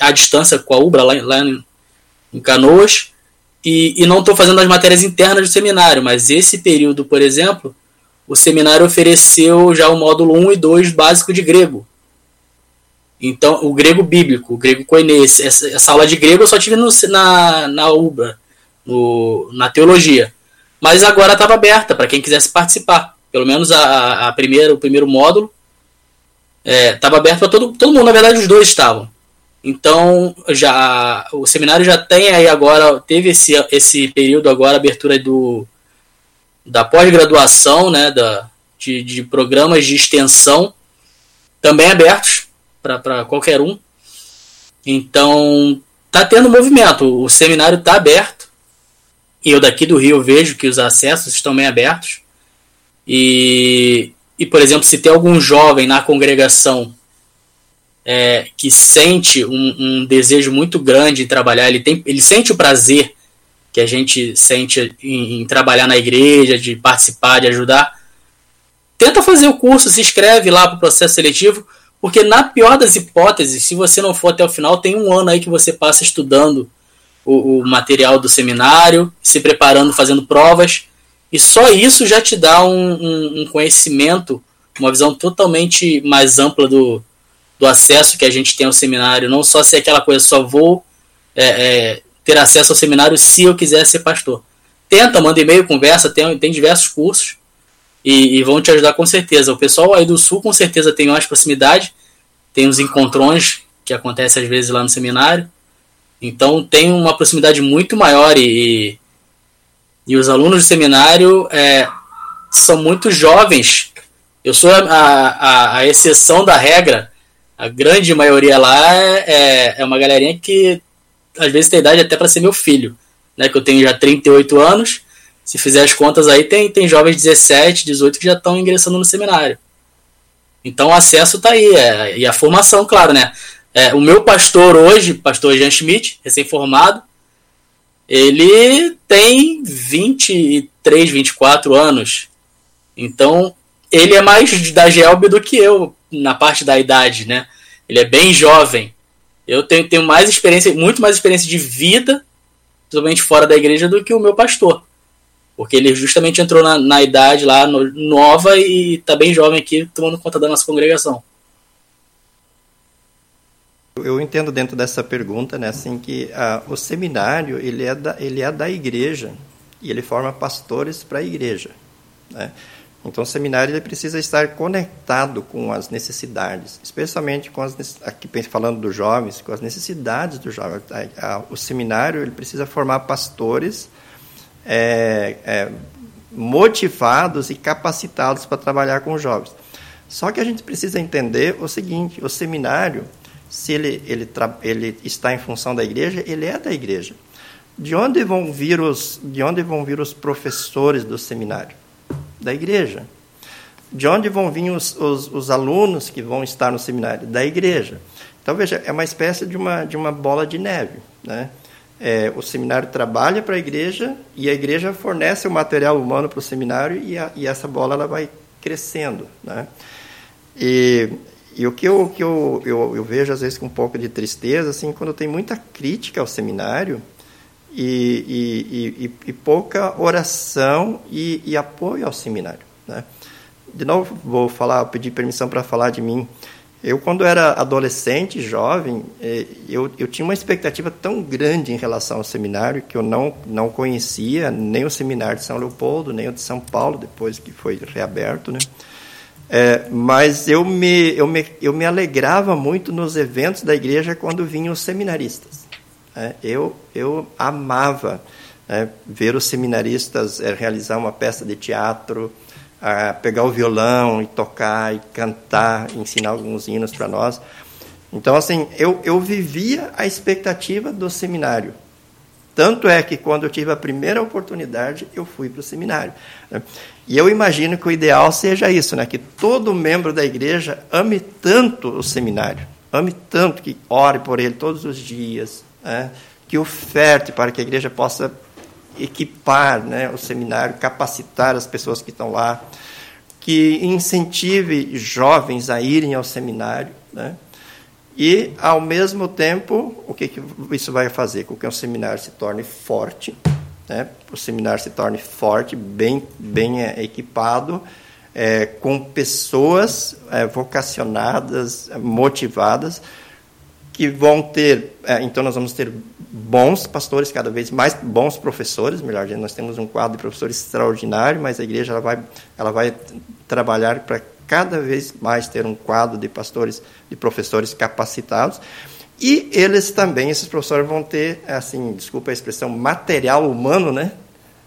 à distância com a UBRA, lá, lá em Canoas, e, e não estou fazendo as matérias internas do seminário, mas esse período, por exemplo, o seminário ofereceu já o módulo 1 e 2 básico de grego. Então, o grego bíblico, o grego koinês. Essa, essa aula de grego eu só tive no, na, na UBRA, no, na teologia. Mas agora estava aberta para quem quisesse participar. Pelo menos a, a primeira, o primeiro módulo estava é, aberto para todo, todo mundo. Na verdade, os dois estavam. Então, já o seminário já tem aí agora, teve esse, esse período agora, abertura do da pós-graduação, né, da, de, de programas de extensão, também abertos para qualquer um. Então, tá tendo movimento, o seminário está aberto, e eu daqui do Rio vejo que os acessos estão bem abertos. E, e por exemplo, se tem algum jovem na congregação é, que sente um, um, desejo muito grande em trabalhar, ele, tem, ele sente o prazer que a gente sente em, em, trabalhar na igreja, de participar, de ajudar, tenta fazer o curso, se inscreve lá para o processo seletivo, porque na pior das hipóteses, se você não for até o final, tem um ano aí que você passa estudando o, o material do seminário, se preparando, fazendo provas, e só isso já te dá um, um, um conhecimento, uma visão totalmente mais ampla do, do acesso que a gente tem ao seminário, não só ser aquela coisa, só vou é, é, ter acesso ao seminário se eu quiser ser pastor. Tenta, manda e-mail, conversa, tem, tem diversos cursos e, e, vão te ajudar com certeza. O pessoal aí do Sul com certeza tem mais proximidade, tem os encontrões que acontecem às vezes lá no seminário. Então tem uma proximidade muito maior e, e os alunos do seminário é, são muito jovens. Eu sou a, a, a, exceção da regra. A grande maioria lá é, é uma galerinha que às vezes tem idade até para ser meu filho. Né, que eu tenho já 38 anos. Se fizer as contas aí, tem, tem jovens de 17, 18 que já estão ingressando no seminário. Então o acesso está aí. É, e a formação, claro, né? É, o meu pastor hoje, pastor Jean Schmidt, recém-formado, ele tem 23, 24 anos. Então, ele é mais da Gelb do que eu na parte da idade, né? Ele é bem jovem. Eu tenho, tenho mais experiência, muito mais experiência de vida, principalmente fora da igreja, do que o meu pastor. Porque ele justamente entrou na, na idade lá no, nova e está bem jovem aqui, tomando conta da nossa congregação. Eu entendo dentro dessa pergunta, né, assim que ah, o seminário ele é da ele é da igreja e ele forma pastores para a igreja. Né? Então, o seminário ele precisa estar conectado com as necessidades, especialmente com as aqui falando dos jovens, com as necessidades dos jovens. O seminário ele precisa formar pastores é, é, motivados e capacitados para trabalhar com os jovens. Só que a gente precisa entender o seguinte: o seminário, se ele, ele, ele está em função da igreja, ele é da igreja. De onde vão vir os, de onde vão vir os professores do seminário? Da igreja. De onde vão vir os, os, os alunos que vão estar no seminário? Da igreja. Então, veja, é uma espécie de uma, de uma bola de neve. Né? É, o seminário trabalha para a igreja e a igreja fornece o material humano para o seminário e, a, e, essa bola ela vai crescendo. Né? E, e, o que, eu, que eu, eu, eu, vejo às vezes com um pouco de tristeza, assim, quando tem muita crítica ao seminário, e, e, e, pouca oração e, apoio ao seminário. Né? De novo, vou falar, pedir permissão para falar de mim. Eu, quando era adolescente, jovem, eh, eu, eu tinha uma expectativa tão grande em relação ao seminário que eu não, não conhecia nem o seminário de São Leopoldo, nem o de São Paulo, depois que foi reaberto. Né? É, mas eu me, eu, me, eu me alegrava muito nos eventos da igreja quando vinham os seminaristas. É, eu, eu amava é, ver os seminaristas é, realizar uma peça de teatro, pegar o violão e tocar e cantar, ensinar alguns hinos para nós. Então, assim, eu, eu vivia a expectativa do seminário. Tanto é que quando eu tive a primeira oportunidade, eu fui para o seminário. Né? E eu imagino que o ideal seja isso, né? que todo membro da igreja ame tanto o seminário, ame tanto que ore por ele todos os dias, né, que oferte para que a igreja possa equipar né, o seminário, capacitar as pessoas que estão lá, que incentive jovens a irem ao seminário, né, e, ao mesmo tempo, o que, que isso vai fazer? Com que o seminário se torne forte, né, o seminário se torne forte, bem, bem é, equipado, é, com pessoas é, vocacionadas, motivadas, que vão ter, é, então nós vamos ter bons pastores, cada vez mais bons professores, melhor dizendo, nós temos um quadro de professores extraordinário, mas a igreja ela vai, ela vai trabalhar para cada vez mais ter um quadro de pastores, de professores capacitados, e eles também, esses professores vão ter, assim, desculpa a expressão, material humano, né,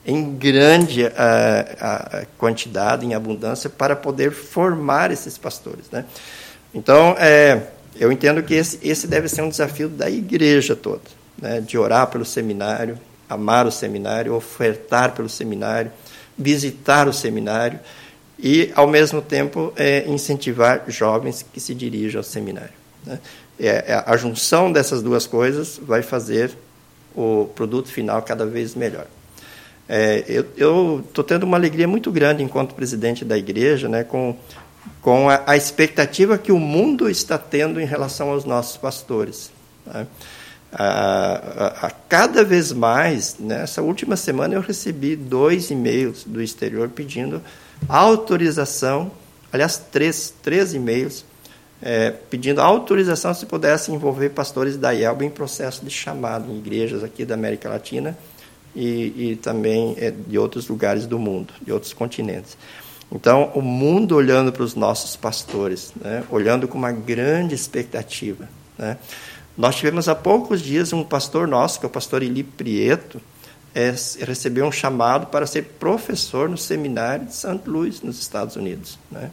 em grande uh, uh, quantidade, em abundância, para poder formar esses pastores, né. Então, é eu entendo que esse, esse deve ser um desafio da igreja toda, né? de orar pelo seminário, amar o seminário, ofertar pelo seminário, visitar o seminário e, ao mesmo tempo, é, incentivar jovens que se dirijam ao seminário. Né? É, é, a junção dessas duas coisas vai fazer o produto final cada vez melhor. É, eu estou tendo uma alegria muito grande enquanto presidente da igreja, né, com com a, a, expectativa que o mundo está tendo em relação aos nossos pastores. Né? A, a, a, cada vez mais, nessa última semana eu recebi dois e-mails do exterior pedindo autorização, aliás, três, três e-mails, é, pedindo autorização se pudesse envolver pastores da IELB em processo de chamado em igrejas aqui da América Latina e, e também é, de outros lugares do mundo, de outros continentes. Então, o mundo olhando para os nossos pastores, né? olhando com uma grande expectativa. Né? Nós tivemos há poucos dias um pastor nosso, que é o pastor Eli Prieto, é, recebeu um chamado para ser professor no seminário de St. Louis, nos Estados Unidos. Né?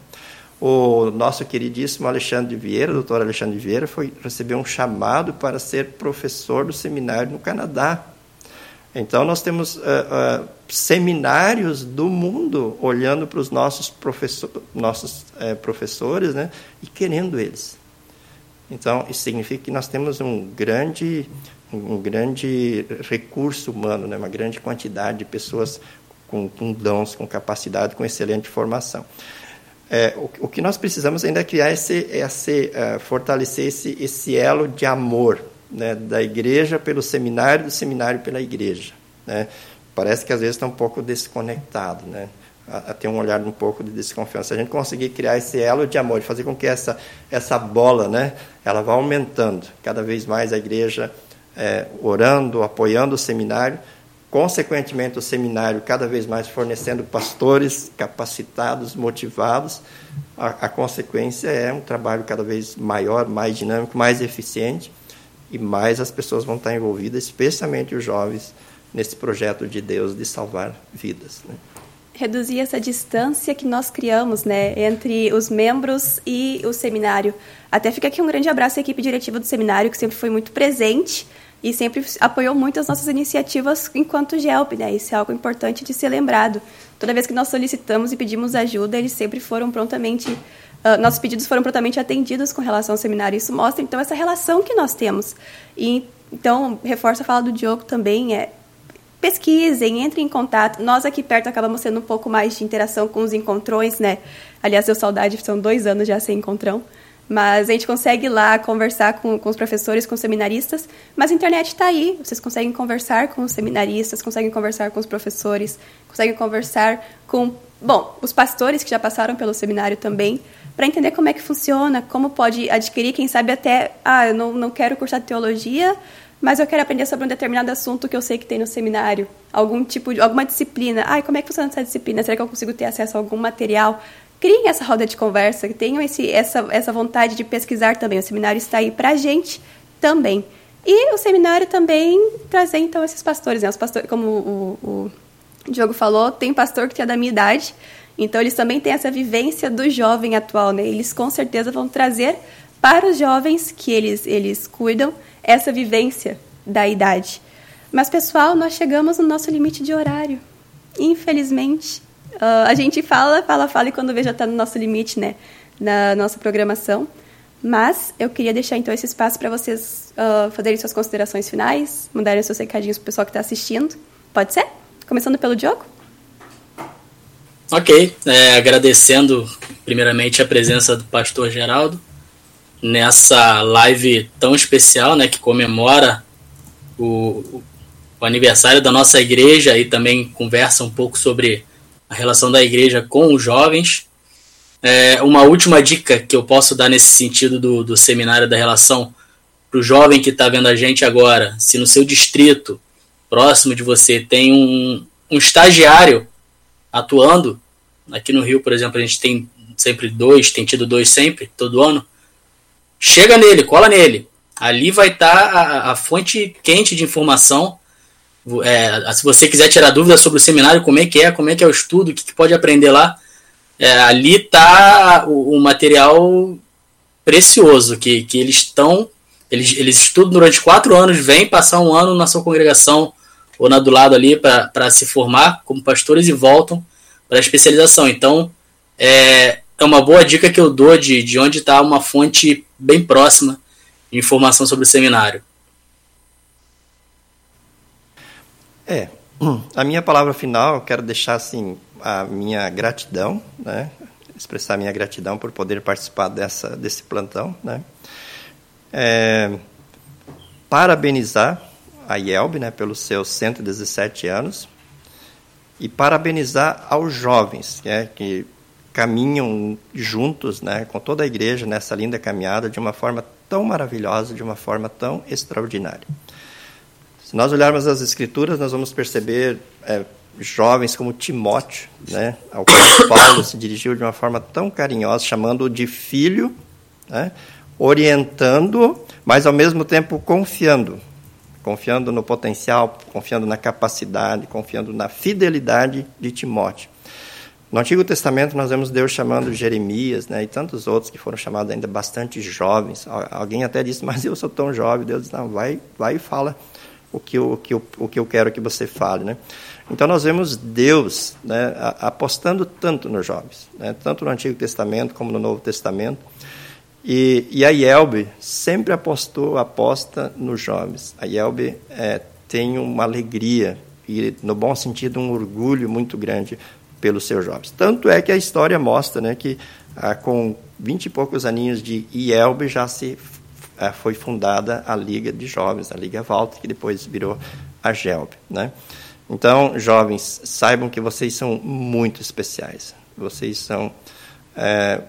O nosso queridíssimo Alexandre Vieira, doutor Alexandre Vieira, foi, recebeu um chamado para ser professor do seminário no Canadá. Então, nós temos uh, uh, seminários do mundo olhando para os nossos, professor, nossos uh, professores né, e querendo eles. Então, isso significa que nós temos um grande, um grande recurso humano, né, uma grande quantidade de pessoas com, com dons, com capacidade, com excelente formação. É, o, o, que nós precisamos ainda é criar esse, esse fortalecer esse, esse elo de amor né, da igreja pelo seminário, do seminário pela igreja. Né? Parece que às vezes está um pouco desconectado, né? a, ter um olhar um pouco de desconfiança. A gente conseguir criar esse elo de amor, fazer com que essa, essa bola né, ela vá aumentando, cada vez mais a igreja é, orando, apoiando o seminário, Consequentemente, o seminário cada vez mais fornecendo pastores capacitados, motivados. A, a, consequência é um trabalho cada vez maior, mais dinâmico, mais eficiente e mais as pessoas vão estar envolvidas, especialmente os jovens, nesse projeto de Deus de salvar vidas. Né? Reduzir essa distância que nós criamos né, entre os membros e o seminário. Até fica aqui um grande abraço à equipe diretiva do seminário, que sempre foi muito presente e sempre apoiou muito as nossas iniciativas enquanto GELP, né? Isso é algo importante de ser lembrado. Toda vez que nós solicitamos e pedimos ajuda, eles sempre foram prontamente, uh, nossos pedidos foram prontamente atendidos com relação ao seminário. Isso mostra, então, essa relação que nós temos. E, então, reforço a fala do Diogo também, é pesquisem, entrem em contato. Nós aqui perto acabamos tendo um pouco mais de interação com os encontrões, né? Aliás, eu saudade, são dois anos já sem encontrão. Mas a gente consegue ir lá conversar com, com os professores, com os seminaristas, mas a internet está aí. Vocês conseguem conversar com os seminaristas, conseguem conversar com os professores, conseguem conversar com, bom, os pastores que já passaram pelo seminário também, para entender como é que funciona, como pode adquirir, quem sabe até, ah, eu não, não quero cursar teologia, mas eu quero aprender sobre um determinado assunto que eu sei que tem no seminário, algum tipo de, alguma disciplina. Ah, como é que funciona essa disciplina? Será que eu consigo ter acesso a algum material? criem essa roda de conversa, tenham esse, essa, essa vontade de pesquisar também. O seminário está aí para a gente também. E o seminário também trazer, então, esses pastores. Né? Os pastores como o, o Diogo falou, tem pastor que é da minha idade, então eles também têm essa vivência do jovem atual. Né? Eles com certeza vão trazer para os jovens que eles, eles cuidam essa vivência da idade. Mas, pessoal, nós chegamos no nosso limite de horário. Infelizmente, Uh, a gente fala, fala, fala e quando vê já está no nosso limite, né? Na nossa programação. Mas eu queria deixar então esse espaço para vocês uh, fazerem suas considerações finais, mandarem seus recadinhos para o pessoal que está assistindo. Pode ser? Começando pelo Diogo? Ok, é, agradecendo primeiramente a presença do pastor Geraldo nessa live tão especial, né, que comemora o, o aniversário da nossa igreja e também conversa um pouco sobre a relação da igreja com os jovens. É, uma última dica que eu posso dar nesse sentido do, do seminário da relação para o jovem que está vendo a gente agora, se no seu distrito, próximo de você, tem um, um estagiário atuando, aqui no Rio, por exemplo, a gente tem sempre dois, tem tido dois sempre, todo ano, chega nele, cola nele. Ali vai estar tá a, a fonte quente de informação é, se você quiser tirar dúvidas sobre o seminário, como é que é, como é que é o estudo, o que, que pode aprender lá, é, ali está o, o, material precioso que, que eles estão. Eles, eles estudam durante quatro anos, vêm passar um ano na sua congregação ou na do lado ali para se formar como pastores e voltam para a especialização. Então, é, é uma boa dica que eu dou de, de onde está uma fonte bem próxima de informação sobre o seminário. É, a minha palavra final, eu quero deixar assim a minha gratidão, né? Expressar minha gratidão por poder participar dessa desse plantão, né? É, parabenizar a IELB, né, pelos seus 117 anos e parabenizar aos jovens, né, que caminham juntos, né, com toda a igreja nessa linda caminhada de uma forma tão maravilhosa, de uma forma tão extraordinária. Se nós olharmos as Escrituras, nós vamos perceber é, jovens como Timóteo, né, ao qual Paulo se dirigiu de uma forma tão carinhosa, chamando-o de filho, né, orientando, mas ao mesmo tempo confiando. Confiando no potencial, confiando na capacidade, confiando na fidelidade de Timóteo. No Antigo Testamento nós vemos Deus chamando Jeremias né, e tantos outros que foram chamados ainda bastante jovens. Alguém até disse, mas eu sou tão jovem. Deus disse, não, vai, vai e fala o que eu, o que eu, o que eu quero que você fale. Né? Então, nós vemos Deus né, apostando tanto nos jovens, né, tanto no Antigo Testamento como no Novo Testamento. E, e a IELB sempre apostou, aposta nos jovens. A IELB é, tem uma alegria e, no bom sentido, um orgulho muito grande pelos seus jovens. Tanto é que a história mostra né, que, ah, com vinte e poucos aninhos de IELB, já se é, foi fundada a Liga de Jovens, a Liga Walter, que depois virou a GELB. Né? Então, jovens, saibam que vocês são muito especiais. Vocês são é,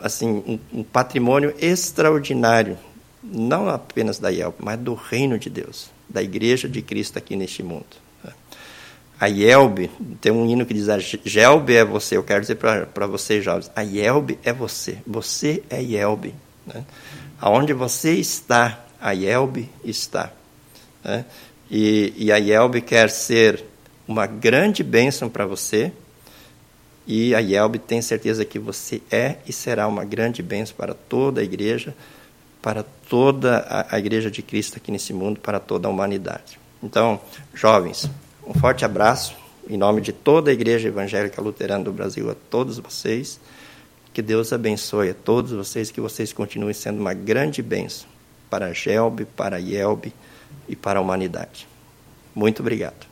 assim um, um, patrimônio extraordinário, não apenas da IELB, mas do reino de Deus, da Igreja de Cristo aqui neste mundo. Né? a Yelbe, tem um hino que diz: a Gelbe é você. Eu quero dizer para vocês, jovens: a Yelbe é você. Você é Yelbe. Né? Aonde você está, a Yelbe está. Né? E, e a Yelbe quer ser uma grande bênção para você. E a Yelbe tem certeza que você é e será uma grande bênção para toda a igreja, para toda a, a igreja de Cristo aqui nesse mundo, para toda a humanidade. Então, jovens, um forte abraço em nome de toda a Igreja Evangélica Luterana do Brasil a todos vocês. Que Deus abençoe a todos vocês, que vocês continuem sendo uma grande bênção para a Gelbe, para a Yelbe e para a humanidade. Muito obrigado.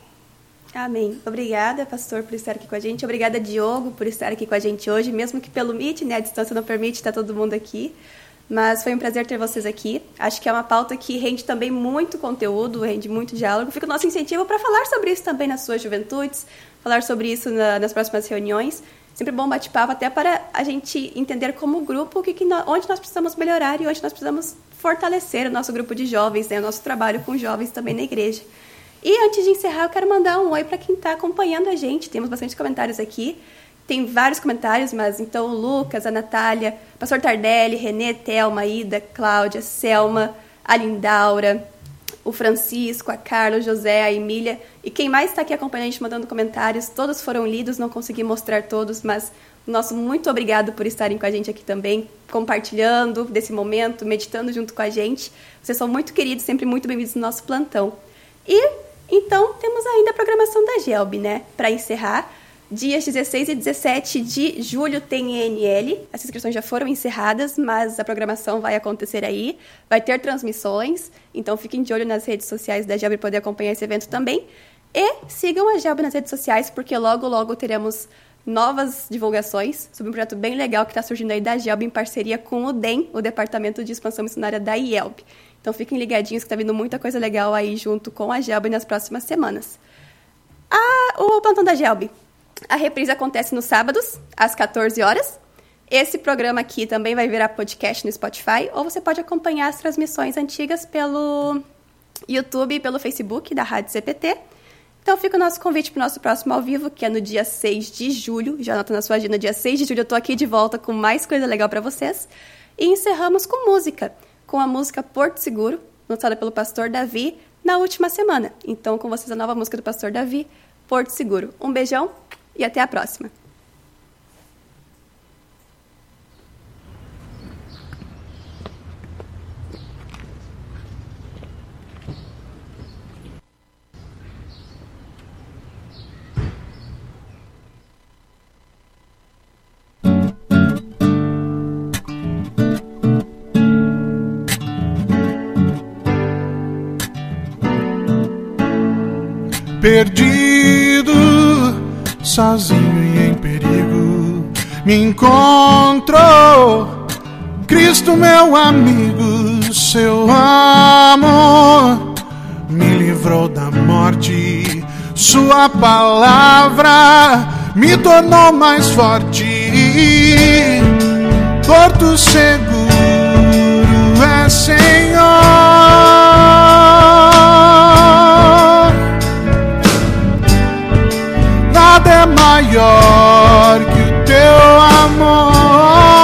Amém. Obrigada, pastor, por estar aqui com a gente. Obrigada, Diogo, por estar aqui com a gente hoje, mesmo que pelo Meet, né? A distância não permite estar todo mundo aqui. Mas foi um prazer ter vocês aqui. Acho que é uma pauta que rende também muito conteúdo, rende muito diálogo. Fica o nosso incentivo para falar sobre isso também nas suas juventudes, falar sobre isso na, nas próximas reuniões. Sempre bom bate-papo, até para a gente entender como grupo que, que nós, onde nós precisamos melhorar e onde nós precisamos fortalecer o nosso grupo de jovens, né, o nosso trabalho com jovens também na igreja. E antes de encerrar, eu quero mandar um oi para quem está acompanhando a gente. Temos bastante comentários aqui. Tem vários comentários, mas então o Lucas, a Natália, Pastor Tardelli, Renê, Thelma, Ida, Cláudia, Selma, a Lindaura, o Francisco, a Carla, o José, a Emília e quem mais está aqui acompanhando a gente mandando comentários, todos foram lidos, não consegui mostrar todos, mas nosso muito obrigado por estarem com a gente aqui também, compartilhando desse momento, meditando junto com a gente. Vocês são muito queridos, sempre muito bem-vindos no nosso plantão. E então temos ainda a programação da Gelb, né? Para encerrar, Dias 16 e 17 de julho tem ENL. As inscrições já foram encerradas, mas a programação vai acontecer aí. Vai ter transmissões, então fiquem de olho nas redes sociais da Gelb para poder acompanhar esse evento também. E sigam a Gelb nas redes sociais, porque logo, logo teremos novas divulgações sobre um projeto bem legal que está surgindo aí da Gelb em parceria com o DEM, o Departamento de Expansão Missionária da IELB. Então fiquem ligadinhos que está vindo muita coisa legal aí junto com a Gelb nas próximas semanas. Ah, o plantão da Gelb. A reprise acontece nos sábados, às 14 horas. Esse programa aqui também vai virar podcast no Spotify, ou você pode acompanhar as transmissões antigas pelo YouTube e pelo Facebook da Rádio CPT. Então fica o nosso convite para o nosso próximo ao vivo, que é no dia 6 de julho. Já anota na sua agenda, dia 6 de julho eu estou aqui de volta com mais coisa legal para vocês. E encerramos com música, com a música Porto Seguro, lançada pelo pastor Davi na última semana. Então com vocês a nova música do pastor Davi, Porto Seguro. Um beijão e até a próxima! Perdido sozinho e em perigo, me encontro. Cristo, meu amigo, seu amor me livrou da morte. Sua palavra me tornou mais forte. Porto seguro é Senhor. Maior que o teu amor.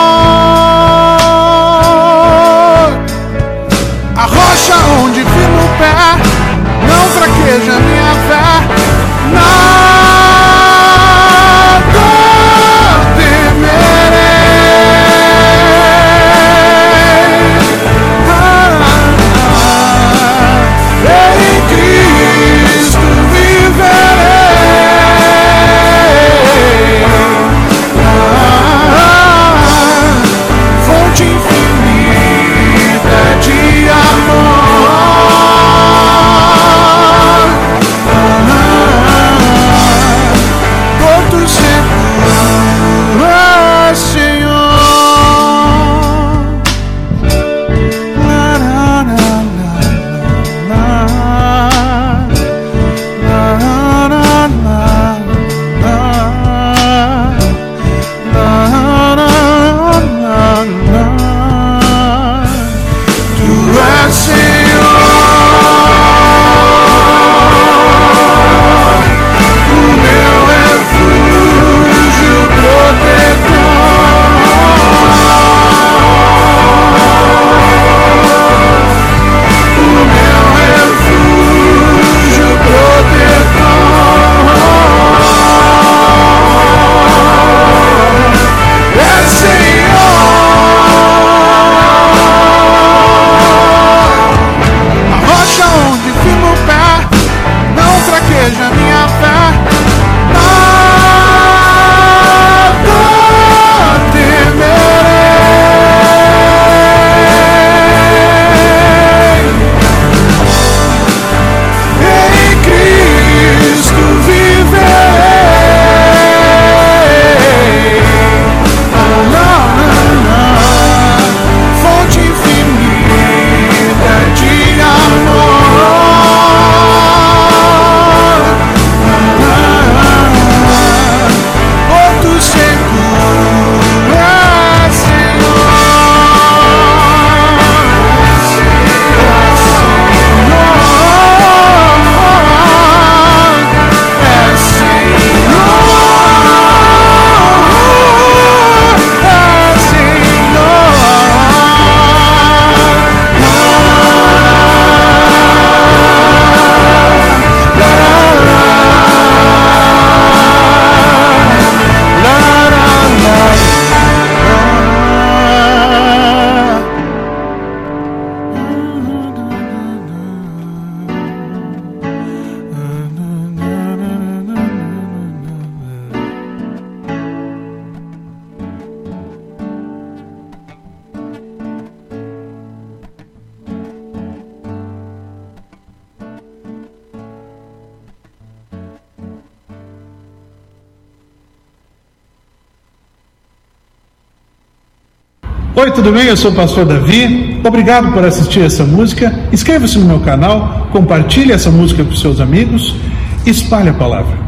Tudo bem? Eu sou o pastor Davi. Obrigado por assistir essa música. Inscreva-se no meu canal, compartilhe essa música com seus amigos, espalhe a palavra.